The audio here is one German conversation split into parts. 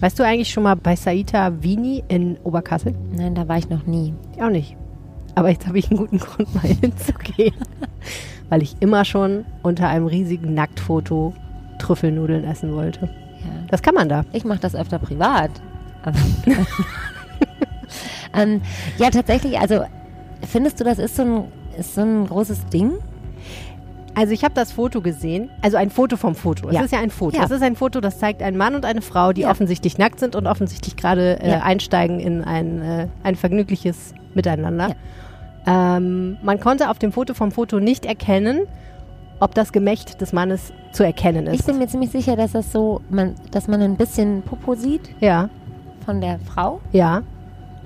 Weißt du eigentlich schon mal bei Saita Vini in Oberkassel? Nein, da war ich noch nie. Ich auch nicht. Aber jetzt habe ich einen guten Grund, mal hinzugehen. Weil ich immer schon unter einem riesigen Nacktfoto Trüffelnudeln essen wollte. Ja. Das kann man da. Ich mache das öfter privat. Aber ähm, ja, tatsächlich, also findest du, das ist so ein, ist so ein großes Ding? Also ich habe das Foto gesehen, also ein Foto vom Foto. Es Ja. ist ja ein Foto. Ja. Es ist ein Foto, das zeigt einen Mann und eine Frau, die Ja. offensichtlich nackt sind und offensichtlich gerade äh, Ja. einsteigen in ein, äh, ein vergnügliches Miteinander. Ähm, man konnte auf dem Foto vom Foto nicht erkennen, ob das Gemächt des Mannes zu erkennen Ich ist. bin mir ziemlich sicher, dass das so, man, dass man ein bisschen Popo sieht ja, von der Frau ja.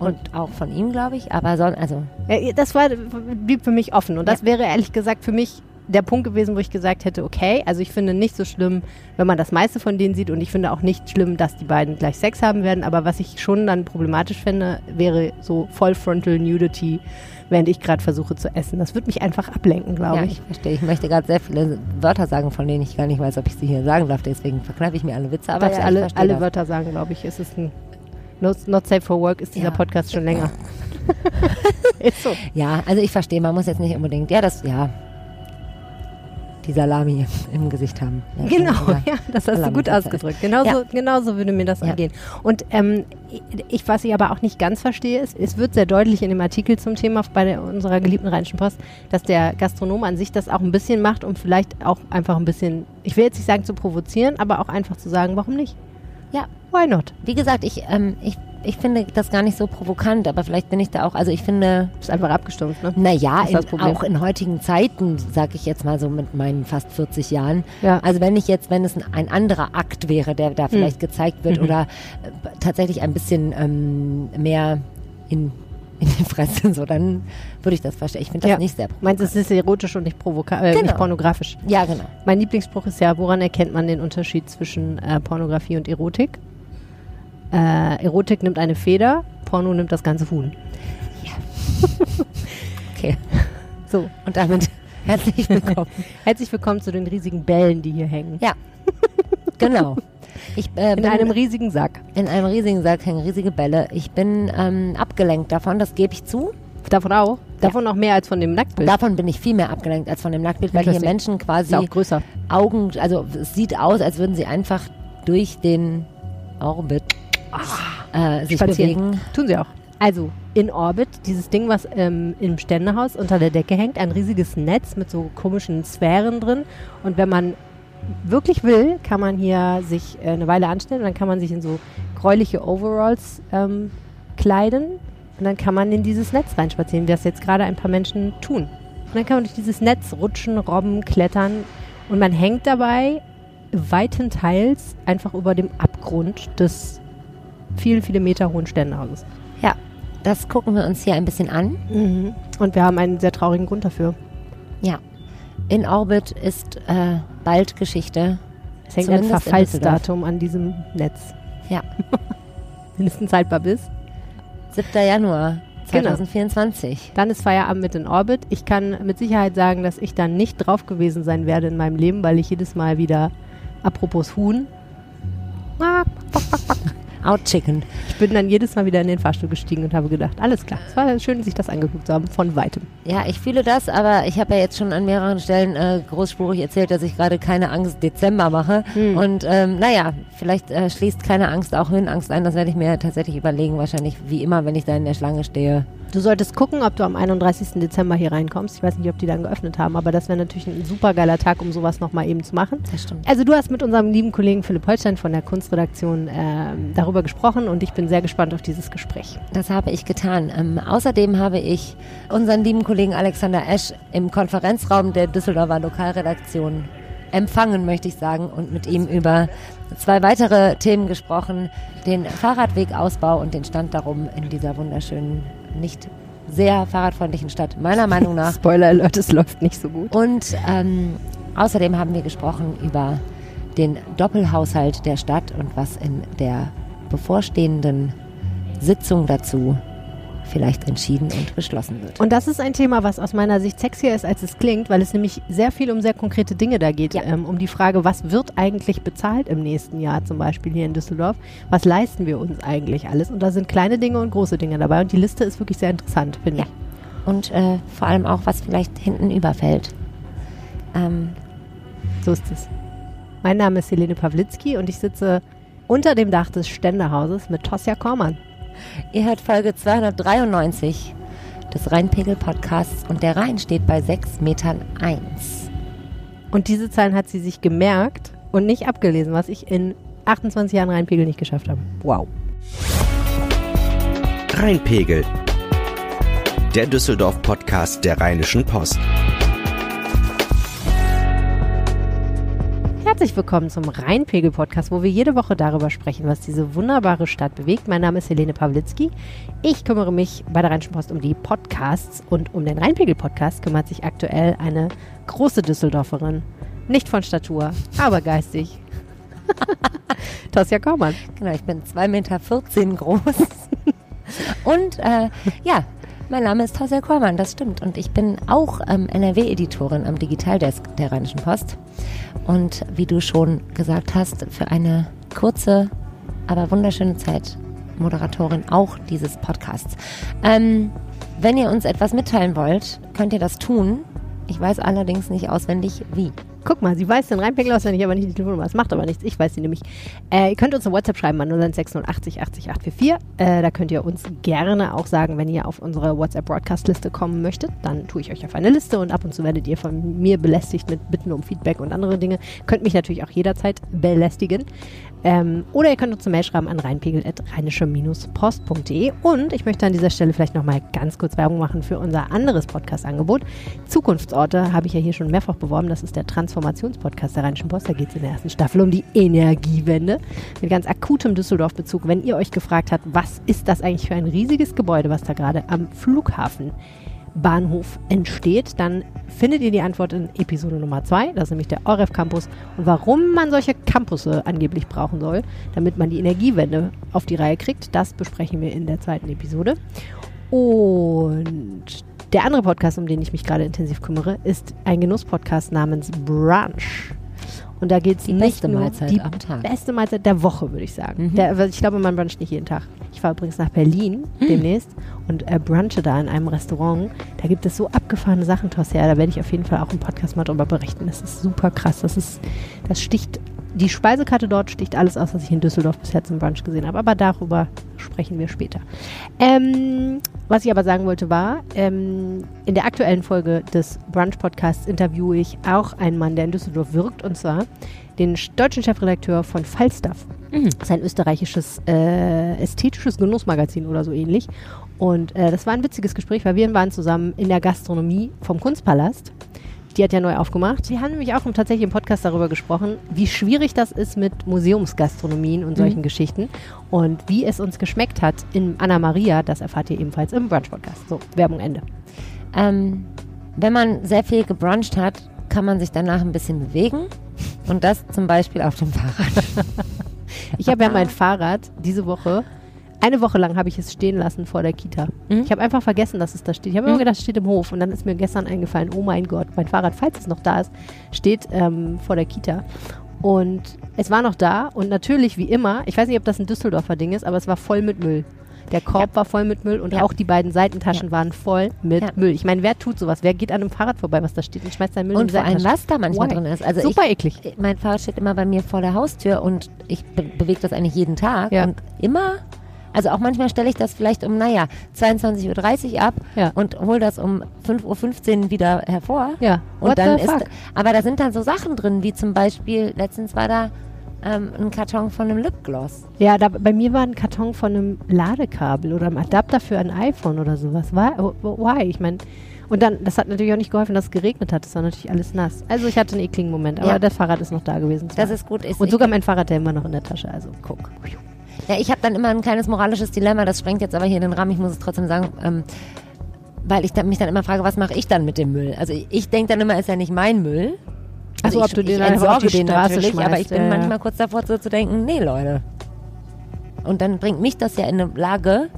und auch von ihm, glaube ich. Aber so, also Äh, Das war, blieb für mich offen. Und das Ja. wäre ehrlich gesagt für mich der Punkt gewesen, wo ich gesagt hätte, okay, also ich finde nicht so schlimm, wenn man das meiste von denen sieht und ich finde auch nicht schlimm, dass die beiden gleich Sex haben werden, aber was ich schon dann problematisch fände, wäre so Voll Frontal Nudity, während ich gerade versuche zu essen. Das würde mich einfach ablenken, glaube ja, ich. ich verstehe. Ich möchte gerade sehr viele Wörter sagen, von denen ich gar nicht weiß, ob ich sie hier sagen darf. Deswegen verkneife ich mir alle Witze. Aber ja, ich alle, alle das. Wörter sagen, glaube ich. Es ist ein Not, not Safe for Work ist dieser Ja. Podcast schon länger. ist so. Ja, also ich verstehe, man muss jetzt nicht unbedingt, ja, das, ja, die Salami im Gesicht haben. Ja, Genau, ja. das hast du Salami gut Pizza ausgedrückt. Genauso, Ja. genauso würde mir das Ja. ergehen. Und ähm, ich, was ich aber auch nicht ganz verstehe, ist, es wird sehr deutlich in dem Artikel zum Thema bei der, unserer geliebten Rheinischen Post, dass der Gastronom an sich das auch ein bisschen macht, um vielleicht auch einfach ein bisschen, ich will jetzt nicht sagen zu provozieren, aber auch einfach zu sagen, warum nicht? Ja. Why not? Wie gesagt, ich, ähm, ich, ich finde das gar nicht so provokant, aber vielleicht bin ich da auch, also ich finde, Ist einfach abgestumpft, ne? naja, in, auch in heutigen Zeiten, sag ich jetzt mal so mit meinen fast 40 Jahren, Ja. also wenn ich jetzt, wenn es ein, ein anderer Akt wäre, der da vielleicht gezeigt wird Mhm. oder äh, tatsächlich ein bisschen ähm, mehr in, in die Fresse, so dann würde ich das verstehen. Ich finde das Ja. nicht sehr Meinst du, es ist erotisch und nicht, provoka äh, nicht Genau. pornografisch? Ja, genau. Mein Lieblingsspruch ist ja, woran erkennt man den Unterschied zwischen äh, Pornografie und Erotik? Äh, Erotik nimmt eine Feder, Porno nimmt das ganze Huhn. Okay. So, Und damit herzlich willkommen. herzlich willkommen zu den riesigen Bällen, die hier hängen. Ja, genau. Ich äh, In einem riesigen Sack. in einem riesigen Sack hängen riesige Bälle. Ich bin ähm, abgelenkt davon, das gebe ich zu. Davon auch? Davon noch mehr als von dem Nacktbild. Davon bin ich viel mehr abgelenkt als von dem Nacktbild, weil hier. Menschen quasi ja. Augen, also es sieht aus, als würden sie einfach durch den Orbit äh, sich Spazieren. bewegen. Tun sie auch. Also, in Orbit, dieses Ding, was ähm, im Ständehaus unter der Decke hängt, ein riesiges Netz mit so komischen Sphären drin. Und wenn man wirklich will, kann man hier sich äh, eine Weile anstellen und dann kann man sich in so gräuliche Overalls ähm, kleiden und dann kann man in dieses Netz reinspazieren, wie das jetzt gerade ein paar Menschen tun. Und dann kann man durch dieses Netz rutschen, robben, klettern und man hängt dabei weitenteils einfach über dem Abgrund des vielen, viele Meter hohen Ständehauses. Ja, das gucken wir uns hier ein bisschen an. Und wir haben einen sehr traurigen Grund dafür. Ja. In Orbit ist äh, bald Geschichte. Es hängt ein Zumindest in Verfallsdatum an diesem Netz. Ja. Mindestens haltbar bis. 7. Januar Genau. 2024. Dann ist Feierabend mit in Orbit. Ich kann mit Sicherheit sagen, dass ich dann nicht drauf gewesen sein werde in meinem Leben, weil ich jedes Mal wieder, apropos Huhn, Out Chicken. ich bin dann jedes Mal wieder in den Fahrstuhl gestiegen und habe gedacht, alles klar, es war schön, sich das angeguckt zu haben, von weitem. Ja, ich fühle das, aber ich habe ja jetzt schon an mehreren Stellen äh, großspurig erzählt, dass ich gerade keine Angst Dezember mache. Hm. Und ähm, naja, vielleicht äh, schließt keine Angst auch Höhenangst ein. Das werde ich mir tatsächlich überlegen, wahrscheinlich wie immer, wenn ich da in der Schlange stehe. Du solltest gucken, ob du am 31. Dezember hier reinkommst. Ich weiß nicht, ob die dann geöffnet haben, aber das wäre natürlich ein super geiler Tag, um sowas nochmal eben zu machen. Das stimmt. Also du hast mit unserem lieben Kollegen Philipp Holstein von der Kunstredaktion ähm, darüber gesprochen und ich bin sehr gespannt auf dieses Gespräch. Das habe ich getan. Ähm, außerdem habe ich unseren lieben Kollegen Alexander Esch im Konferenzraum der Düsseldorfer Lokalredaktion empfangen, möchte ich sagen, und mit ihm über zwei weitere Themen gesprochen. Den Fahrradwegausbau und den Stand darum in dieser wunderschönen, nicht sehr fahrradfreundlichen Stadt, meiner Meinung nach. Spoiler Alert, es läuft nicht so gut. Und ähm, außerdem haben wir gesprochen über den Doppelhaushalt der Stadt und was in der bevorstehenden Sitzung dazu vielleicht entschieden und beschlossen wird. Und das ist ein Thema, was aus meiner Sicht sexier ist, als es klingt, weil es nämlich sehr viel um sehr konkrete Dinge da geht. Ja. Ähm, um die Frage, was wird eigentlich bezahlt im nächsten Jahr, zum Beispiel hier in Düsseldorf? Was leisten wir uns eigentlich alles? Und da sind kleine Dinge und große Dinge dabei. Und die Liste ist wirklich sehr interessant, finde Ja. Und äh, vor allem auch, was vielleicht hinten überfällt. Ähm, ich. So ist es. Mein Name ist Helene Pawlitzki und ich sitze unter dem Dach des Ständerhauses mit Tosja Kormann. Ihr hört Folge 293 des Rheinpegel-Podcasts und der Rhein steht bei 6 Metern 1. Und diese Zahlen hat sie sich gemerkt und nicht abgelesen, was ich in 28 Jahren Rheinpegel nicht geschafft habe. Wow. Rheinpegel. Der Düsseldorf-Podcast der Rheinischen Post. Herzlich willkommen zum Rheinpegel-Podcast, wo wir jede Woche darüber sprechen, was diese wunderbare Stadt bewegt. Mein Name ist Helene Pawlitzki. Ich kümmere mich bei der Rheinischen Post um die Podcasts und um den Rheinpegel-Podcast kümmert sich aktuell eine große Düsseldorferin. Nicht von Statur, aber geistig. Tosja Kormann. Genau, ich bin 2,14 Meter groß. und äh, ja, mein Name ist Tassel Kormann, das stimmt. Und ich bin auch ähm, NRW-Editorin am Digitaldesk der Rheinischen Post. Und wie du schon gesagt hast, für eine kurze, aber wunderschöne Zeit Moderatorin auch dieses Podcasts. Ähm, wenn ihr uns etwas mitteilen wollt, könnt ihr das tun. Ich weiß allerdings nicht auswendig, wie. Guck mal, sie weiß den Rheinpegel auswendig, aber nicht die Telefonnummer. Das macht aber nichts. Ich weiß sie nämlich. Äh, ihr könnt uns eine WhatsApp schreiben an 01680 80 844. Äh, da könnt ihr uns gerne auch sagen, wenn ihr auf unsere WhatsApp-Broadcast-Liste kommen möchtet. Dann tue ich euch auf eine Liste und ab und zu werdet ihr von mir belästigt mit Bitten um Feedback und andere Dinge. Könnt mich natürlich auch jederzeit belästigen. Ähm, oder ihr könnt uns eine Mail schreiben an rheinpegel.rheinische-post.de. Und ich möchte an dieser Stelle vielleicht nochmal ganz kurz Werbung machen für unser anderes Podcast-Angebot. Zukunftsorte habe ich ja hier schon mehrfach beworben. Das ist der Transformationspodcast der Rheinischen Post. Da geht es in der ersten Staffel um die Energiewende. Mit ganz akutem Düsseldorf-Bezug. Wenn ihr euch gefragt habt, was ist das eigentlich für ein riesiges Gebäude, was da gerade am Flughafen Bahnhof entsteht, dann findet ihr die Antwort in Episode Nummer 2, das ist nämlich der ORF Campus und warum man solche Campusse angeblich brauchen soll, damit man die Energiewende auf die Reihe kriegt, das besprechen wir in der zweiten Episode. Und der andere Podcast, um den ich mich gerade intensiv kümmere, ist ein Genusspodcast namens Brunch. Und da geht es Die nicht beste nur Mahlzeit die am Tag. beste Mahlzeit der Woche, würde ich sagen. Mhm. Der, ich glaube, man bruncht nicht jeden Tag. Ich fahre übrigens nach Berlin Mhm. demnächst und äh, brunche da in einem Restaurant. Da gibt es so abgefahrene Sachen, Tosja. Da werde ich auf jeden Fall auch im Podcast mal drüber berichten. Das ist super krass. Das ist, das sticht, die Speisekarte dort sticht alles aus, was ich in Düsseldorf bisher zum Brunch gesehen habe. Aber darüber sprechen wir später. Ähm, was ich aber sagen wollte war, ähm, in der aktuellen Folge des Brunch-Podcasts interviewe ich auch einen Mann, der in Düsseldorf wirkt, und zwar den deutschen Chefredakteur von Falstaff. Mhm. Das ist ein österreichisches äh, ästhetisches Genussmagazin oder so ähnlich. Und äh, das war ein witziges Gespräch, weil wir waren zusammen in der Gastronomie vom Kunstpalast. Die hat ja neu aufgemacht. Wir haben nämlich auch im, tatsächlich im Podcast darüber gesprochen, wie schwierig das ist mit Museumsgastronomien und solchen Geschichten und wie es uns geschmeckt hat in Anna Maria. Das erfahrt ihr ebenfalls im Brunch-Podcast. So, Werbung Ende. Ähm, wenn man sehr viel gebruncht hat, kann man sich danach ein bisschen bewegen. Und das zum Beispiel auf dem Fahrrad. Ich habe ja mein Fahrrad diese Woche, eine Woche lang habe ich es stehen lassen vor der Kita. Mhm. Ich habe einfach vergessen, dass es da steht. Ich habe Mhm. immer gedacht, es steht im Hof. Und dann ist mir gestern eingefallen, oh mein Gott, mein Fahrrad, falls es noch da ist, steht ähm, vor der Kita. Und es war noch da und natürlich, wie immer, ich weiß nicht, ob das ein Düsseldorfer Ding ist, aber es war voll mit Müll. Der Korb war voll mit Müll und Ja. auch die beiden Seitentaschen waren voll mit Ja. Müll. Ich meine, wer tut sowas? Wer geht an einem Fahrrad vorbei, was da steht und schmeißt seinen Müll in Und die vor allem, was da manchmal Why? drin ist. Also Super ich, eklig. mein Fahrrad steht immer bei mir vor der Haustür und ich be bewege das eigentlich jeden Tag. Ja. Und immer, also auch manchmal stelle ich das vielleicht um, naja, 22.30 Uhr ab Ja. und hole das um 5.15 Uhr wieder hervor. Ja. Und What dann the ist, fuck? aber da sind dann so Sachen drin, wie zum Beispiel, letztens war da ähm, ein Karton von einem Lipgloss. Ja, da, bei mir war ein Karton von einem Ladekabel oder einem Adapter für ein iPhone oder sowas. Why? why? Ich meine, und dann, das hat natürlich auch nicht geholfen, dass es geregnet hat. Es war natürlich alles nass. Also ich hatte einen ekligen Moment, aber Ja. das Fahrrad ist noch da gewesen. Das ist gut. Ist und ich- sogar mein Fahrrad der immer noch in der Tasche. Also guck. Ja, ich habe dann immer ein kleines moralisches Dilemma, das sprengt jetzt aber hier in den Rahmen, ich muss es trotzdem sagen, ähm, weil ich dann, mich dann immer frage, was mache ich dann mit dem Müll? Also ich, ich denke dann immer, ist ja nicht mein Müll. Ach so, Also ob du den ich einfach auf die den Straße natürlich, aber ich schmeißt, bin ja, manchmal kurz davor so zu denken, nee Leute. Und dann bringt mich das ja in eine Lage,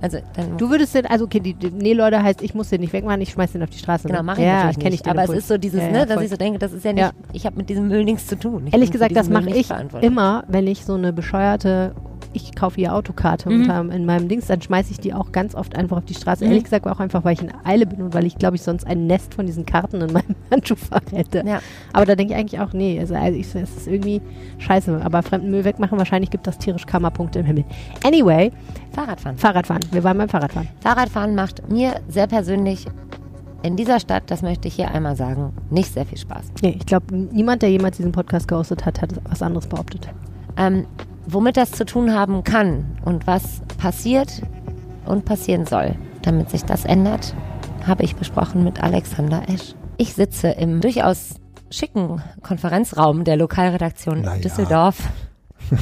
Also dann Du würdest den, also okay, die, die nee, Leute heißt, ich muss den nicht wegmachen, ich schmeiß den auf die Straße. Genau, ne? mache ich ja, natürlich nicht. ich aber es Impuls. ist so dieses, Ja, ne, dass voll. ich so denke, das ist ja nicht, ich habe mit diesem Müll nichts zu tun. Ich Ehrlich gesagt, das mache ich immer, wenn ich so eine bescheuerte, ich kaufe hier Autokarte Mhm. unter, in meinem Dings, dann schmeiße ich die auch ganz oft einfach auf die Straße. Mhm. Ehrlich gesagt auch einfach, weil ich in Eile bin und weil ich, glaube ich, sonst ein Nest von diesen Karten in meinem Handschuhfach hätte. Ja. Aber da denke ich eigentlich auch, nee, also, also ich, es ist irgendwie scheiße. Aber fremden Müll wegmachen, wahrscheinlich gibt das tierisch Karma-Punkte im Himmel. Anyway, Fahrradfahren. Fahrradfahren. Wir waren beim Fahrradfahren. Fahrradfahren macht mir sehr persönlich in dieser Stadt, das möchte ich hier einmal sagen, nicht sehr viel Spaß. Nee, ich glaube, niemand, der jemals diesen Podcast gehostet hat, hat was anderes behauptet. Ähm, womit das zu tun haben kann und was passiert und passieren soll, damit sich das ändert, habe ich besprochen mit Alexander Esch. Ich sitze im durchaus schicken Konferenzraum der Lokalredaktion Naja. Düsseldorf.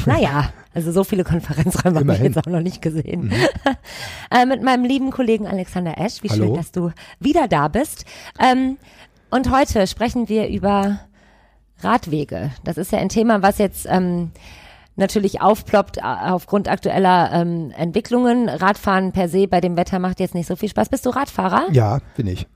naja, also so viele Konferenzräume habe ich jetzt auch noch nicht gesehen. äh, mit meinem lieben Kollegen Alexander Esch. Wie schön, Hallo. dass du wieder da bist. Ähm, und heute sprechen wir über Radwege. Das ist ja ein Thema, was jetzt ähm, natürlich aufploppt äh, aufgrund aktueller ähm, Entwicklungen. Radfahren per se bei dem Wetter macht jetzt nicht so viel Spaß. Bist du Radfahrer? Ja, bin ich.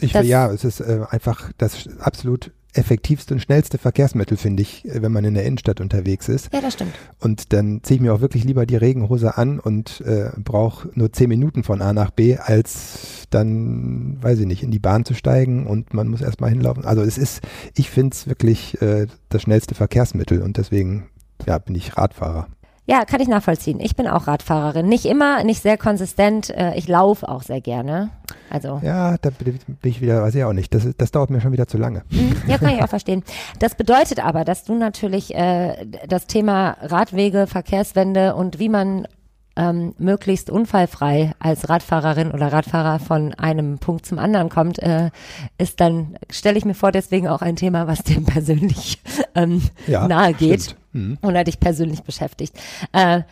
ich das- ja, es ist äh, einfach das absolut effektivste und schnellste Verkehrsmittel, finde ich, äh, wenn man in der Innenstadt unterwegs ist. Ja, das stimmt. Und dann ziehe ich mir auch wirklich lieber die Regenhose an und äh, brauche nur zehn Minuten von A nach B, als dann, weiß ich nicht, in die Bahn zu steigen und man muss erstmal hinlaufen. Also es ist, ich finde es wirklich äh, das schnellste Verkehrsmittel und deswegen ja, bin ich Radfahrer. Ja, kann ich nachvollziehen. Ich bin auch Radfahrerin. Nicht immer, nicht sehr konsistent. Äh, ich laufe auch sehr gerne. Also, Ja, da bin ich wieder, weiß ich auch nicht. Das, ist- das dauert mir schon wieder zu lange. hm, ja, kann ich auch verstehen. Das bedeutet aber, dass du natürlich äh, das Thema Radwege, Verkehrswende und wie man ähm, möglichst unfallfrei als Radfahrerin oder Radfahrer von einem Punkt zum anderen kommt, äh, ist dann, stelle ich mir vor, deswegen auch ein Thema, was dem persönlich ähm, Ja, nahe geht stimmt. Mhm. und hat dich persönlich beschäftigt. Äh,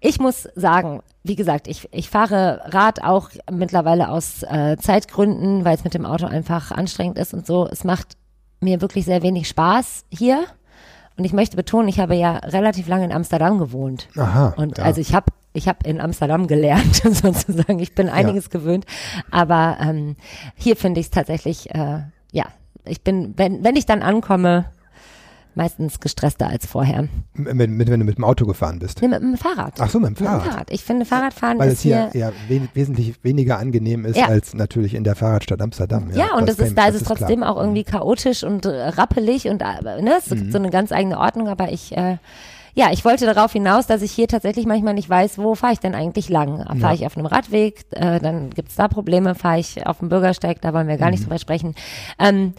ich muss sagen, wie gesagt, ich, ich fahre Rad auch mittlerweile aus äh, Zeitgründen, weil es mit dem Auto einfach anstrengend ist und so. Es macht mir wirklich sehr wenig Spaß hier. Und ich möchte betonen, ich habe ja relativ lange in Amsterdam gewohnt. Aha. Und ja. also ich habe ich habe in Amsterdam gelernt, sozusagen. Ich bin einiges gewöhnt. Aber ähm, hier finde ich es tatsächlich, äh, ja, ich bin, wenn, wenn ich dann ankomme, meistens gestresster als vorher. mit, mit, wenn du mit dem Auto gefahren bist. Nee, mit dem Fahrrad. Ach so, mit dem Mit dem Fahrrad. Fahrrad. Ich finde, Fahrradfahren Weil ist es hier hier. ja we wesentlich weniger angenehm ist Ja. als natürlich in der Fahrradstadt Amsterdam. Ja, und das, kenn ist, da das ist es klar. trotzdem auch irgendwie chaotisch und äh, rappelig und äh, ne, es Mhm. gibt so eine ganz eigene Ordnung, aber ich, äh, ja, ich wollte darauf hinaus, dass ich hier tatsächlich manchmal nicht weiß, wo fahre ich denn eigentlich lang? Fahre ich auf einem Radweg, äh, dann gibt's da Probleme, fahre ich auf dem Bürgersteig, da wollen wir gar Mhm. nicht drüber sprechen. Ähm,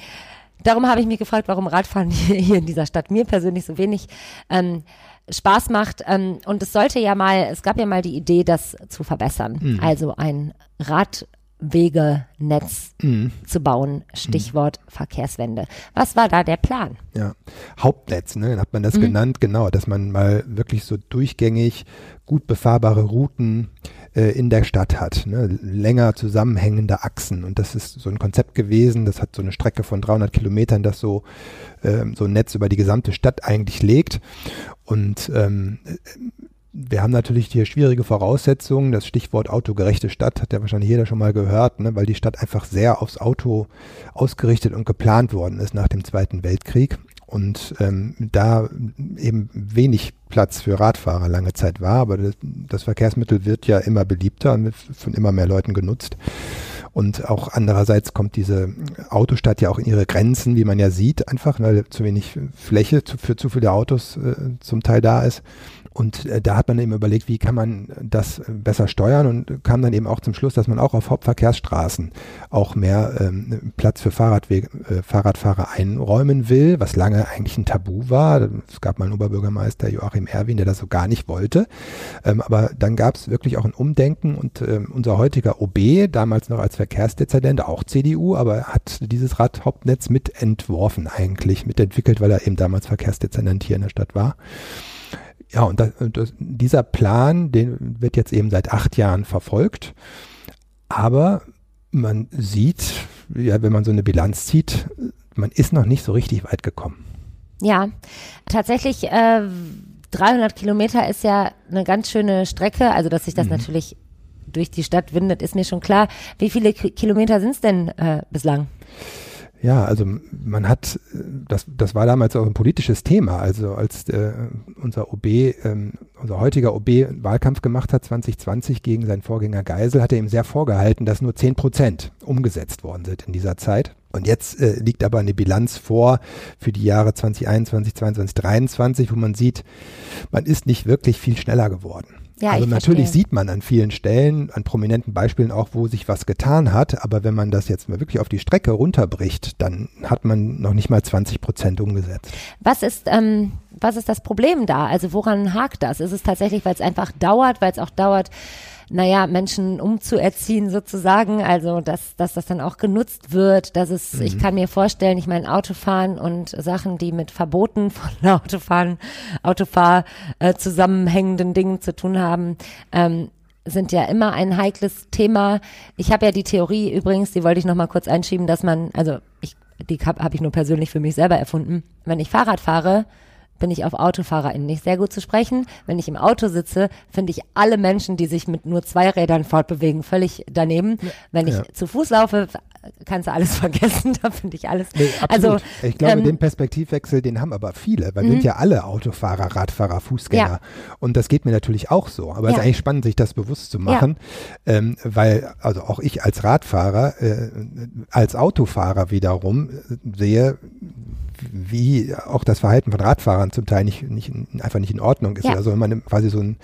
darum habe ich mich gefragt, warum Radfahren hier, hier in dieser Stadt mir persönlich so wenig ähm, Spaß macht. Ähm, und es sollte ja mal, es gab ja mal die Idee, das zu verbessern. Mhm. Also ein Radwegenetz Mhm. zu bauen. Stichwort Verkehrswende. Was war da der Plan? Ja. Hauptnetz, ne, hat man das Mhm. genannt, genau, dass man mal wirklich so durchgängig gut befahrbare Routen äh, in der Stadt hat, ne, länger zusammenhängende Achsen und das ist so ein Konzept gewesen, das hat so eine Strecke von 300 Kilometern, das so, ähm, so ein Netz über die gesamte Stadt eigentlich legt und ähm, wir haben natürlich hier schwierige Voraussetzungen. Das Stichwort autogerechte Stadt hat ja wahrscheinlich jeder schon mal gehört, ne, weil die Stadt einfach sehr aufs Auto ausgerichtet und geplant worden ist nach dem Zweiten Weltkrieg. Und ähm, da eben wenig Platz für Radfahrer lange Zeit war, aber das, das Verkehrsmittel wird ja immer beliebter und von immer mehr Leuten genutzt. Und auch andererseits kommt diese Autostadt ja auch in ihre Grenzen, wie man ja sieht, einfach, weil zu wenig Fläche zu, für zu viele Autos äh, zum Teil da ist. Und äh, da hat man eben überlegt, wie kann man das äh, besser steuern und kam dann eben auch zum Schluss, dass man auch auf Hauptverkehrsstraßen auch mehr ähm, Platz für Fahrradwege, äh, Fahrradfahrer einräumen will, was lange eigentlich ein Tabu war. Es gab mal einen Oberbürgermeister Joachim Erwin, der das so gar nicht wollte. Ähm, aber dann gab es wirklich auch ein Umdenken und ähm, unser heutiger OB, damals noch als Verkehrsdezernent, auch CDU, aber er hat dieses Radhauptnetz mitentworfen eigentlich, mitentwickelt, weil er eben damals Verkehrsdezernent hier in der Stadt war. Ja, und, das, das, dieser Plan, den wird jetzt eben seit acht Jahren verfolgt. Aber man sieht, ja, wenn man so eine Bilanz zieht, man ist noch nicht so richtig weit gekommen. Ja, tatsächlich, äh, 300 Kilometer ist ja eine ganz schöne Strecke, also dass sich das Mhm. natürlich durch die Stadt windet, ist mir schon klar. Wie viele Kilometer sind es denn äh, bislang? Ja, also man hat, das, das war damals auch ein politisches Thema. Also als äh, unser OB, ähm, unser heutiger OB Wahlkampf gemacht hat 2020 gegen seinen Vorgänger Geisel, hat er ihm sehr vorgehalten, dass nur 10 Prozent umgesetzt worden sind in dieser Zeit. Und jetzt äh, liegt aber eine Bilanz vor für die Jahre 2021, 2022, 2023, wo man sieht, man ist nicht wirklich viel schneller geworden. Ja, also natürlich verstehe. sieht man an vielen Stellen, an prominenten Beispielen auch, wo sich was getan hat, aber wenn man das jetzt mal wirklich auf die Strecke runterbricht, dann hat man noch nicht mal 20 Prozent umgesetzt. Was ist, ähm, was ist das Problem da? Also woran hakt das? Ist es tatsächlich, weil es einfach dauert, weil es auch dauert, naja, Menschen umzuerziehen sozusagen, also dass, dass das dann auch genutzt wird, dass es, mhm. ich kann mir vorstellen, ich meine Autofahren und Sachen, die mit Verboten von Autofahren, Autofahr äh, zusammenhängenden Dingen zu tun haben, ähm, sind ja immer ein heikles Thema. Ich habe ja die Theorie übrigens, die wollte ich noch mal kurz einschieben, dass man, also ich, die habe hab ich nur persönlich für mich selber erfunden. Wenn ich Fahrrad fahre, bin ich auf AutofahrerInnen nicht sehr gut zu sprechen. Wenn ich im Auto sitze, finde ich alle Menschen, die sich mit nur zwei Rädern fortbewegen, völlig daneben. Ja. Wenn ich ja. zu Fuß laufe, kannst du alles vergessen, da finde ich alles. Nee, also ich glaube, ähm, den Perspektivwechsel, den haben aber viele, weil wir sind mhm. ja alle Autofahrer, Radfahrer, Fußgänger. Ja. Und das geht mir natürlich auch so. Aber es ist eigentlich spannend, sich das bewusst zu machen, ähm, weil also auch ich als Radfahrer, äh, als Autofahrer wiederum äh, sehe, wie auch das Verhalten von Radfahrern zum Teil nicht, nicht einfach nicht in Ordnung ist. Ja. Also wenn man quasi so ein,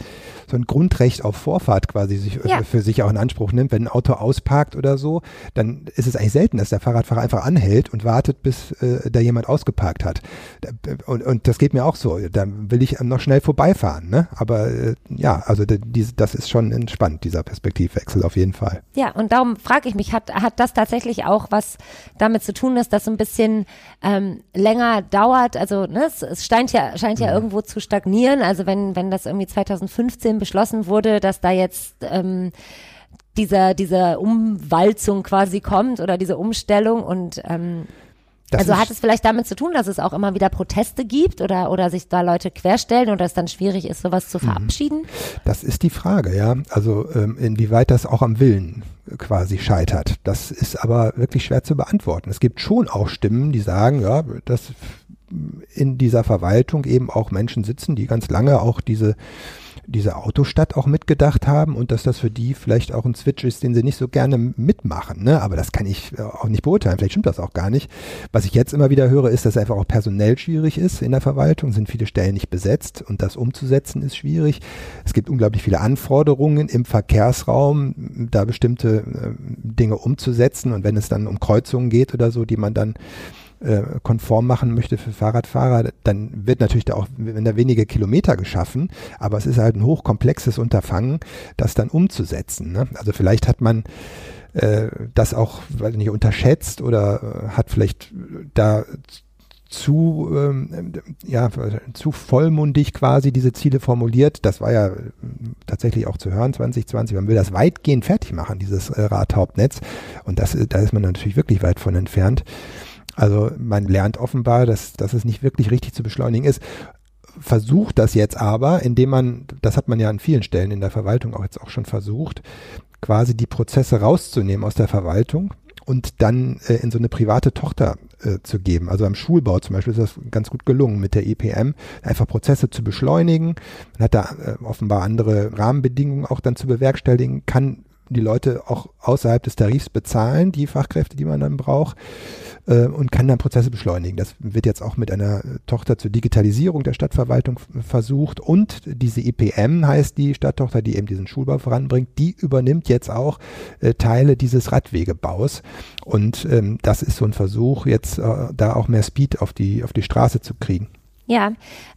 so ein Grundrecht auf Vorfahrt quasi sich, ja. für sich auch in Anspruch nimmt, wenn ein Auto ausparkt oder so, dann ist es eigentlich selten, dass der Fahrradfahrer einfach anhält und wartet, bis äh, da jemand ausgeparkt hat. Und, und das geht mir auch so. Da will ich noch schnell vorbeifahren. Ne? Aber äh, ja, also die, das ist schon entspannt, dieser Perspektivwechsel auf jeden Fall. Ja, und darum frage ich mich, hat, hat das tatsächlich auch was damit zu tun, dass das so ein bisschen ähm, länger dauert, also ne, es, es scheint ja, scheint ja mhm. irgendwo zu stagnieren. Also wenn, wenn das irgendwie 2015 beschlossen wurde, dass da jetzt ähm, dieser, diese Umwalzung quasi kommt oder diese Umstellung und ähm, das also hat es vielleicht damit zu tun, dass es auch immer wieder Proteste gibt oder, oder sich da Leute querstellen oder es dann schwierig ist, sowas zu mhm. verabschieden? Das ist die Frage, ja. Also ähm, inwieweit das auch am Willen quasi scheitert. Das ist aber wirklich schwer zu beantworten. Es gibt schon auch Stimmen, die sagen, ja, dass in dieser Verwaltung eben auch Menschen sitzen, die ganz lange auch diese diese Autostadt auch mitgedacht haben und dass das für die vielleicht auch ein Switch ist, den sie nicht so gerne mitmachen. Ne? Aber das kann ich äh, auch nicht beurteilen. Vielleicht stimmt das auch gar nicht. Was ich jetzt immer wieder höre, ist, dass einfach auch personell schwierig ist in der Verwaltung, sind viele Stellen nicht besetzt und das umzusetzen ist schwierig. Es gibt unglaublich viele Anforderungen im Verkehrsraum, da bestimmte äh, Dinge umzusetzen und wenn es dann um Kreuzungen geht oder so, die man dann äh, konform machen möchte für Fahrradfahrer, dann wird natürlich da auch, wenn da wenige Kilometer geschaffen, aber es ist halt ein hochkomplexes Unterfangen, das dann umzusetzen. Ne? Also vielleicht hat man äh, das auch weil nicht unterschätzt oder äh, hat vielleicht da zu, ähm, ja, zu vollmundig quasi diese Ziele formuliert. Das war ja tatsächlich auch zu hören 2020. Man will das weitgehend fertig machen, dieses äh, Radhauptnetz. Und das, da ist man natürlich wirklich weit von entfernt. Also man lernt offenbar, dass, dass es nicht wirklich richtig zu beschleunigen ist. Versucht das jetzt aber, indem man, das hat man ja an vielen Stellen in der Verwaltung auch jetzt auch schon versucht, quasi die Prozesse rauszunehmen aus der Verwaltung und dann äh, in so eine private Tochter äh, zu geben. Also am Schulbau zum Beispiel ist das ganz gut gelungen mit der EPM, einfach Prozesse zu beschleunigen. Man hat da äh, offenbar andere Rahmenbedingungen auch dann zu bewerkstelligen, kann die Leute auch außerhalb des Tarifs bezahlen, die Fachkräfte, die man dann braucht äh, und kann dann Prozesse beschleunigen. Das wird jetzt auch mit einer Tochter zur Digitalisierung der Stadtverwaltung versucht und diese IPM heißt die Stadttochter, die eben diesen Schulbau voranbringt, die übernimmt jetzt auch äh, Teile dieses Radwegebaus und ähm, das ist so ein Versuch, jetzt äh, da auch mehr Speed auf die, auf die Straße zu kriegen. Ja,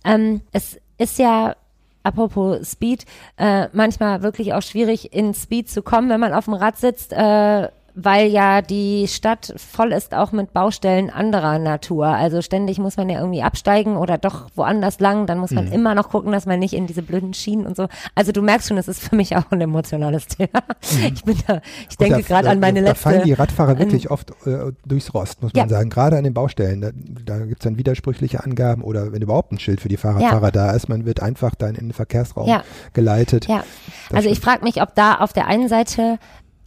ähm, es ist ja apropos Speed, äh, manchmal wirklich auch schwierig in Speed zu kommen, wenn man auf dem Rad sitzt. Äh, weil ja die Stadt voll ist auch mit Baustellen anderer Natur. Also ständig muss man ja irgendwie absteigen oder doch woanders lang. Dann muss man Mhm. immer noch gucken, dass man nicht in diese blöden Schienen und so. Also du merkst schon, es ist für mich auch ein emotionales Thema. Ich bin da, ich Mhm. Und denke da- gerade da- an meine Da letzte. fallen die Radfahrer an- wirklich oft äh, durchs Rost, muss man Ja. sagen. Gerade an den Baustellen. Da, da gibt es dann widersprüchliche Angaben oder wenn überhaupt ein Schild für die Fahrradfahrer da ist, man wird einfach dann in den Verkehrsraum Ja. geleitet. Ja, also ich frage mich, ob da auf der einen Seite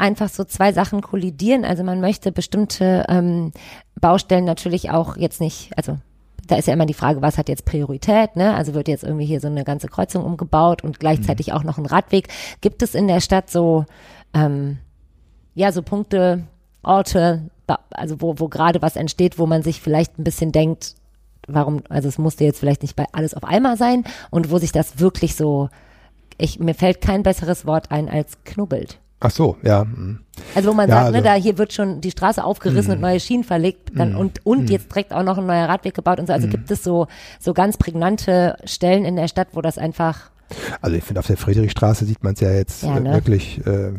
einfach so zwei Sachen kollidieren. Also man möchte bestimmte ähm, Baustellen natürlich auch jetzt nicht, also da ist ja immer die Frage, was hat jetzt Priorität, ne? Also wird jetzt irgendwie hier so eine ganze Kreuzung umgebaut und gleichzeitig Mhm. auch noch ein Radweg. Gibt es in der Stadt so, ähm, ja, so Punkte, Orte, also wo, wo gerade was entsteht, wo man sich vielleicht ein bisschen denkt, warum, also es musste jetzt vielleicht nicht bei alles auf einmal sein und wo sich das wirklich so, ich, mir fällt kein besseres Wort ein als knubbelt. Ach so, ja. mm. Also wo man Ja, sagt, ne, also- da hier wird schon die Straße aufgerissen und neue Schienen verlegt dann, und, und jetzt direkt auch noch ein neuer Radweg gebaut und so. Also gibt es so, so ganz prägnante Stellen in der Stadt, wo das einfach, Also ich finde, auf der Friedrichstraße sieht man es ja jetzt Ja, äh, ne? wirklich äh,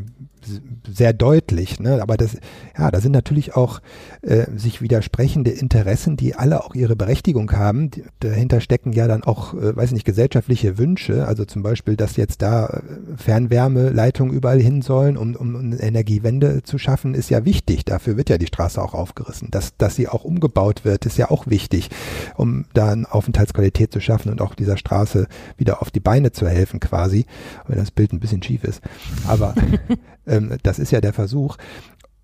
sehr deutlich. Ne? Aber das, ja, da sind natürlich auch äh, sich widersprechende Interessen, die alle auch ihre Berechtigung haben. Die, dahinter stecken ja dann auch, äh, weiß nicht, gesellschaftliche Wünsche. Also zum Beispiel, dass jetzt da äh, Fernwärmeleitungen überall hin sollen, um, um eine Energiewende zu schaffen, ist ja wichtig. Dafür wird ja die Straße auch aufgerissen. Dass, dass sie auch umgebaut wird, ist ja auch wichtig, um da eine Aufenthaltsqualität zu schaffen und auch dieser Straße wieder auf die Beine zu helfen quasi, wenn das Bild ein bisschen schief ist. Aber ähm, das ist ja der Versuch.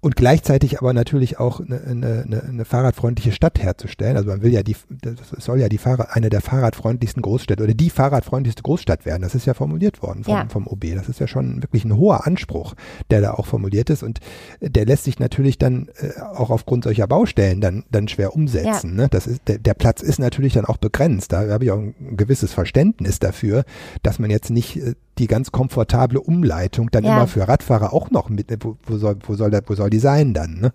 Und gleichzeitig aber natürlich auch eine, eine, eine, eine fahrradfreundliche Stadt herzustellen. Also man will ja die, das soll ja die Fahrrad, eine der fahrradfreundlichsten Großstädte oder die fahrradfreundlichste Großstadt werden. Das ist ja formuliert worden vom, Ja. vom OB. Das ist ja schon wirklich ein hoher Anspruch, der da auch formuliert ist. Und der lässt sich natürlich dann äh, auch aufgrund solcher Baustellen dann, dann schwer umsetzen. Ne? Das ist, der, der Platz ist natürlich dann auch begrenzt. Da habe ich auch ein gewisses Verständnis dafür, dass man jetzt nicht äh, die ganz komfortable Umleitung dann Ja. immer für Radfahrer auch noch mit, wo, wo soll, wo soll, wo soll die sein dann? Ne?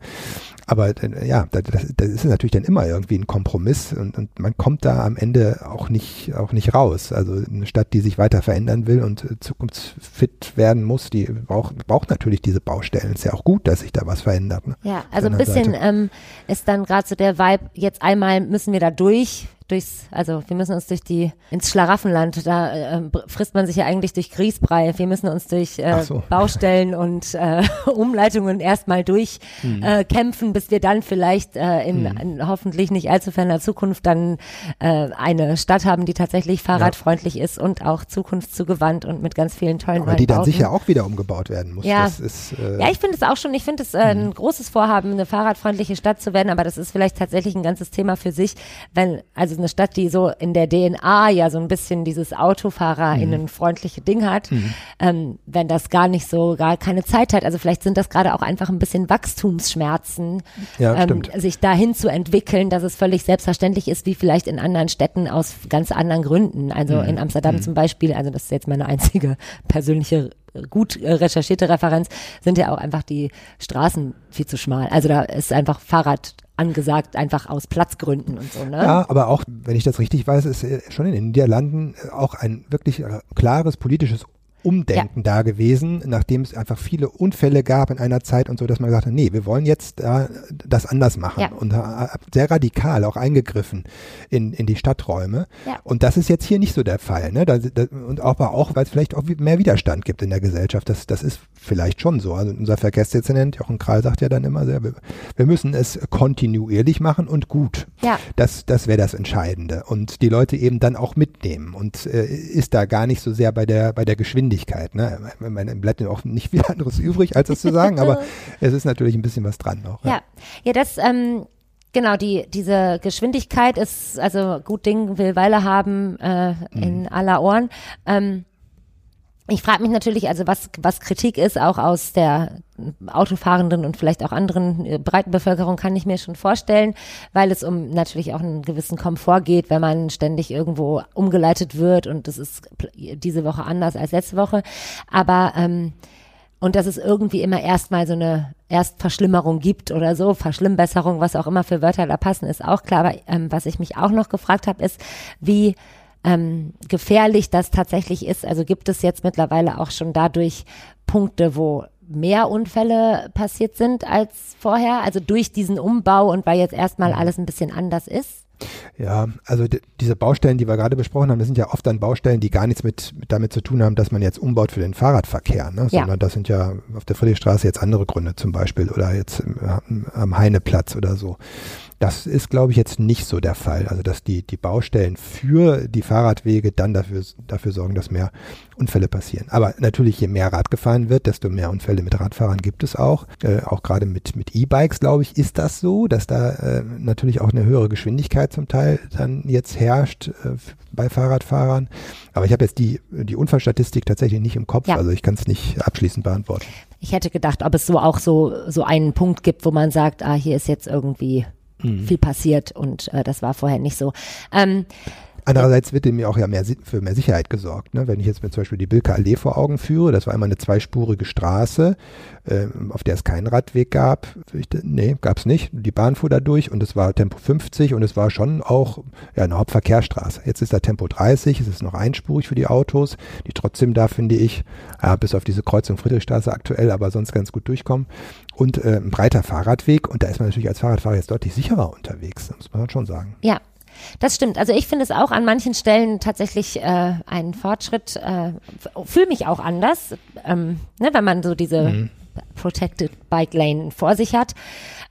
Aber äh, ja, das, das das ist natürlich dann immer irgendwie ein Kompromiss und, und man kommt da am Ende auch nicht, auch nicht raus. Also eine Stadt, die sich weiter verändern will und äh, zukunftsfit werden muss, die braucht, braucht natürlich diese Baustellen. Ist ja auch gut, dass sich da was verändert. Ne? ja, also ein bisschen ähm, ist dann gerade so der Vibe, jetzt einmal müssen wir da durch, durchs, also wir müssen uns durch die, ins Schlaraffenland, da äh, frisst man sich ja eigentlich durch Grießbrei, wir müssen uns durch äh, so. Baustellen und äh, Umleitungen erstmal durch Hm. äh, kämpfen, bis wir dann vielleicht äh, in, in hoffentlich nicht allzu ferner Zukunft dann äh, eine Stadt haben, die tatsächlich fahrradfreundlich ist und auch zukunftszugewandt und mit ganz vielen tollen Aber die dann sicher auch wieder umgebaut werden muss. Ja. Ist, äh, Ja, ich finde es auch schon, ich finde es äh, ein großes Vorhaben, eine fahrradfreundliche Stadt zu werden, aber das ist vielleicht tatsächlich ein ganzes Thema für sich, wenn, also eine Stadt, die so in der DNA ja so ein bisschen dieses AutofahrerInnen-freundliche Ding hat, ähm, wenn das gar nicht so, gar keine Zeit hat, also vielleicht sind das gerade auch einfach ein bisschen Wachstumsschmerzen, Ja, ähm, sich dahin zu entwickeln, dass es völlig selbstverständlich ist, wie vielleicht in anderen Städten aus ganz anderen Gründen. Also Mhm. in Amsterdam zum Beispiel, also das ist jetzt meine einzige persönliche gut äh, recherchierte Referenz, sind ja auch einfach die Straßen viel zu schmal. Also da ist einfach Fahrrad angesagt, einfach aus Platzgründen und so, ne? Ja, aber auch, wenn ich das richtig weiß, ist äh, schon in den Niederlanden äh, auch ein wirklich klares politisches Umdenken da gewesen, nachdem es einfach viele Unfälle gab in einer Zeit und so, dass man gesagt hat, nee, wir wollen jetzt äh, das anders machen Ja. und sehr radikal auch eingegriffen in, in die Stadträume. Ja. Und das ist jetzt hier nicht so der Fall. Ne? Da, da, und auch, auch, weil es vielleicht auch mehr Widerstand gibt in der Gesellschaft. Das, das ist vielleicht schon so. Also unser Verkehrsdezernent Jochen Kral sagt ja dann immer, sehr, wir, wir müssen es kontinuierlich machen und gut. Ja. Das, das wäre das Entscheidende. Und die Leute eben dann auch mitnehmen und äh, ist da gar nicht so sehr bei der, bei der Geschwindigkeit. Ne? Man, man bleibt ja auch nicht viel anderes übrig, als das zu sagen, aber es ist natürlich ein bisschen was dran noch. Ja, ja, das, ähm, genau, die, diese Geschwindigkeit ist, also gut Ding will Weile haben äh, in aller Ohren. Ähm, ich frage mich natürlich, also was, was Kritik ist, auch aus der Autofahrenden und vielleicht auch anderen äh, breiten Bevölkerung, kann ich mir schon vorstellen, weil es um natürlich auch einen gewissen Komfort geht, wenn man ständig irgendwo umgeleitet wird und das ist diese Woche anders als letzte Woche. Aber ähm, und dass es irgendwie immer erstmal so eine Erstverschlimmerung gibt oder so, Verschlimmbesserung, was auch immer für Wörter da passen, ist auch klar. Aber ähm, was ich mich auch noch gefragt habe, ist, wie ähm, gefährlich das tatsächlich ist. Also gibt es jetzt mittlerweile auch schon dadurch Punkte, wo mehr Unfälle passiert sind als vorher? Also durch diesen Umbau und weil jetzt erstmal Mhm. alles ein bisschen anders ist? Ja, also die, diese Baustellen, die wir gerade besprochen haben, das sind ja oft dann Baustellen, die gar nichts mit, mit damit zu tun haben, dass man jetzt umbaut für den Fahrradverkehr, ne? Ja. sondern das sind ja auf der Friedrichstraße jetzt andere Gründe zum Beispiel oder jetzt am- am Heineplatz oder so. Das ist, glaube ich, jetzt nicht so der Fall. Also dass die, die Baustellen für die Fahrradwege dann dafür, dafür sorgen, dass mehr Unfälle passieren. Aber natürlich, je mehr Rad gefahren wird, desto mehr Unfälle mit Radfahrern gibt es auch. Äh, auch gerade mit, mit E-Bikes, glaube ich, ist das so, dass da äh, natürlich auch eine höhere Geschwindigkeit zum Teil dann jetzt herrscht äh, bei Fahrradfahrern. Aber ich habe jetzt die, die Unfallstatistik tatsächlich nicht im Kopf, Ja. also ich kann es nicht abschließend beantworten. Ich hätte gedacht, ob es so auch so, so einen Punkt gibt, wo man sagt, ah, hier ist jetzt irgendwie Mhm. viel passiert und äh, das war vorher nicht so. Ähm, Andererseits wird dem ja auch ja mehr, für mehr Sicherheit gesorgt. Ne? Wenn ich jetzt mir zum Beispiel die Bilker Allee vor Augen führe, das war einmal eine zweispurige Straße, ähm, auf der es keinen Radweg gab. Ich, nee, gab es nicht. Die Bahn fuhr da durch und es war Tempo 50 und es war schon auch ja, eine Hauptverkehrsstraße. Jetzt ist da Tempo 30, es ist noch einspurig für die Autos, die trotzdem da, finde ich, ja, bis auf diese Kreuzung Friedrichstraße aktuell, aber sonst ganz gut durchkommen. Und äh, ein breiter Fahrradweg und da ist man natürlich als Fahrradfahrer jetzt deutlich sicherer unterwegs, muss man schon sagen. Ja, das stimmt. Also ich finde es auch an manchen Stellen tatsächlich äh, ein Fortschritt. Äh, Fühle mich auch anders, ähm, ne, wenn man so diese Mhm. Protected Bike Lane vor sich hat.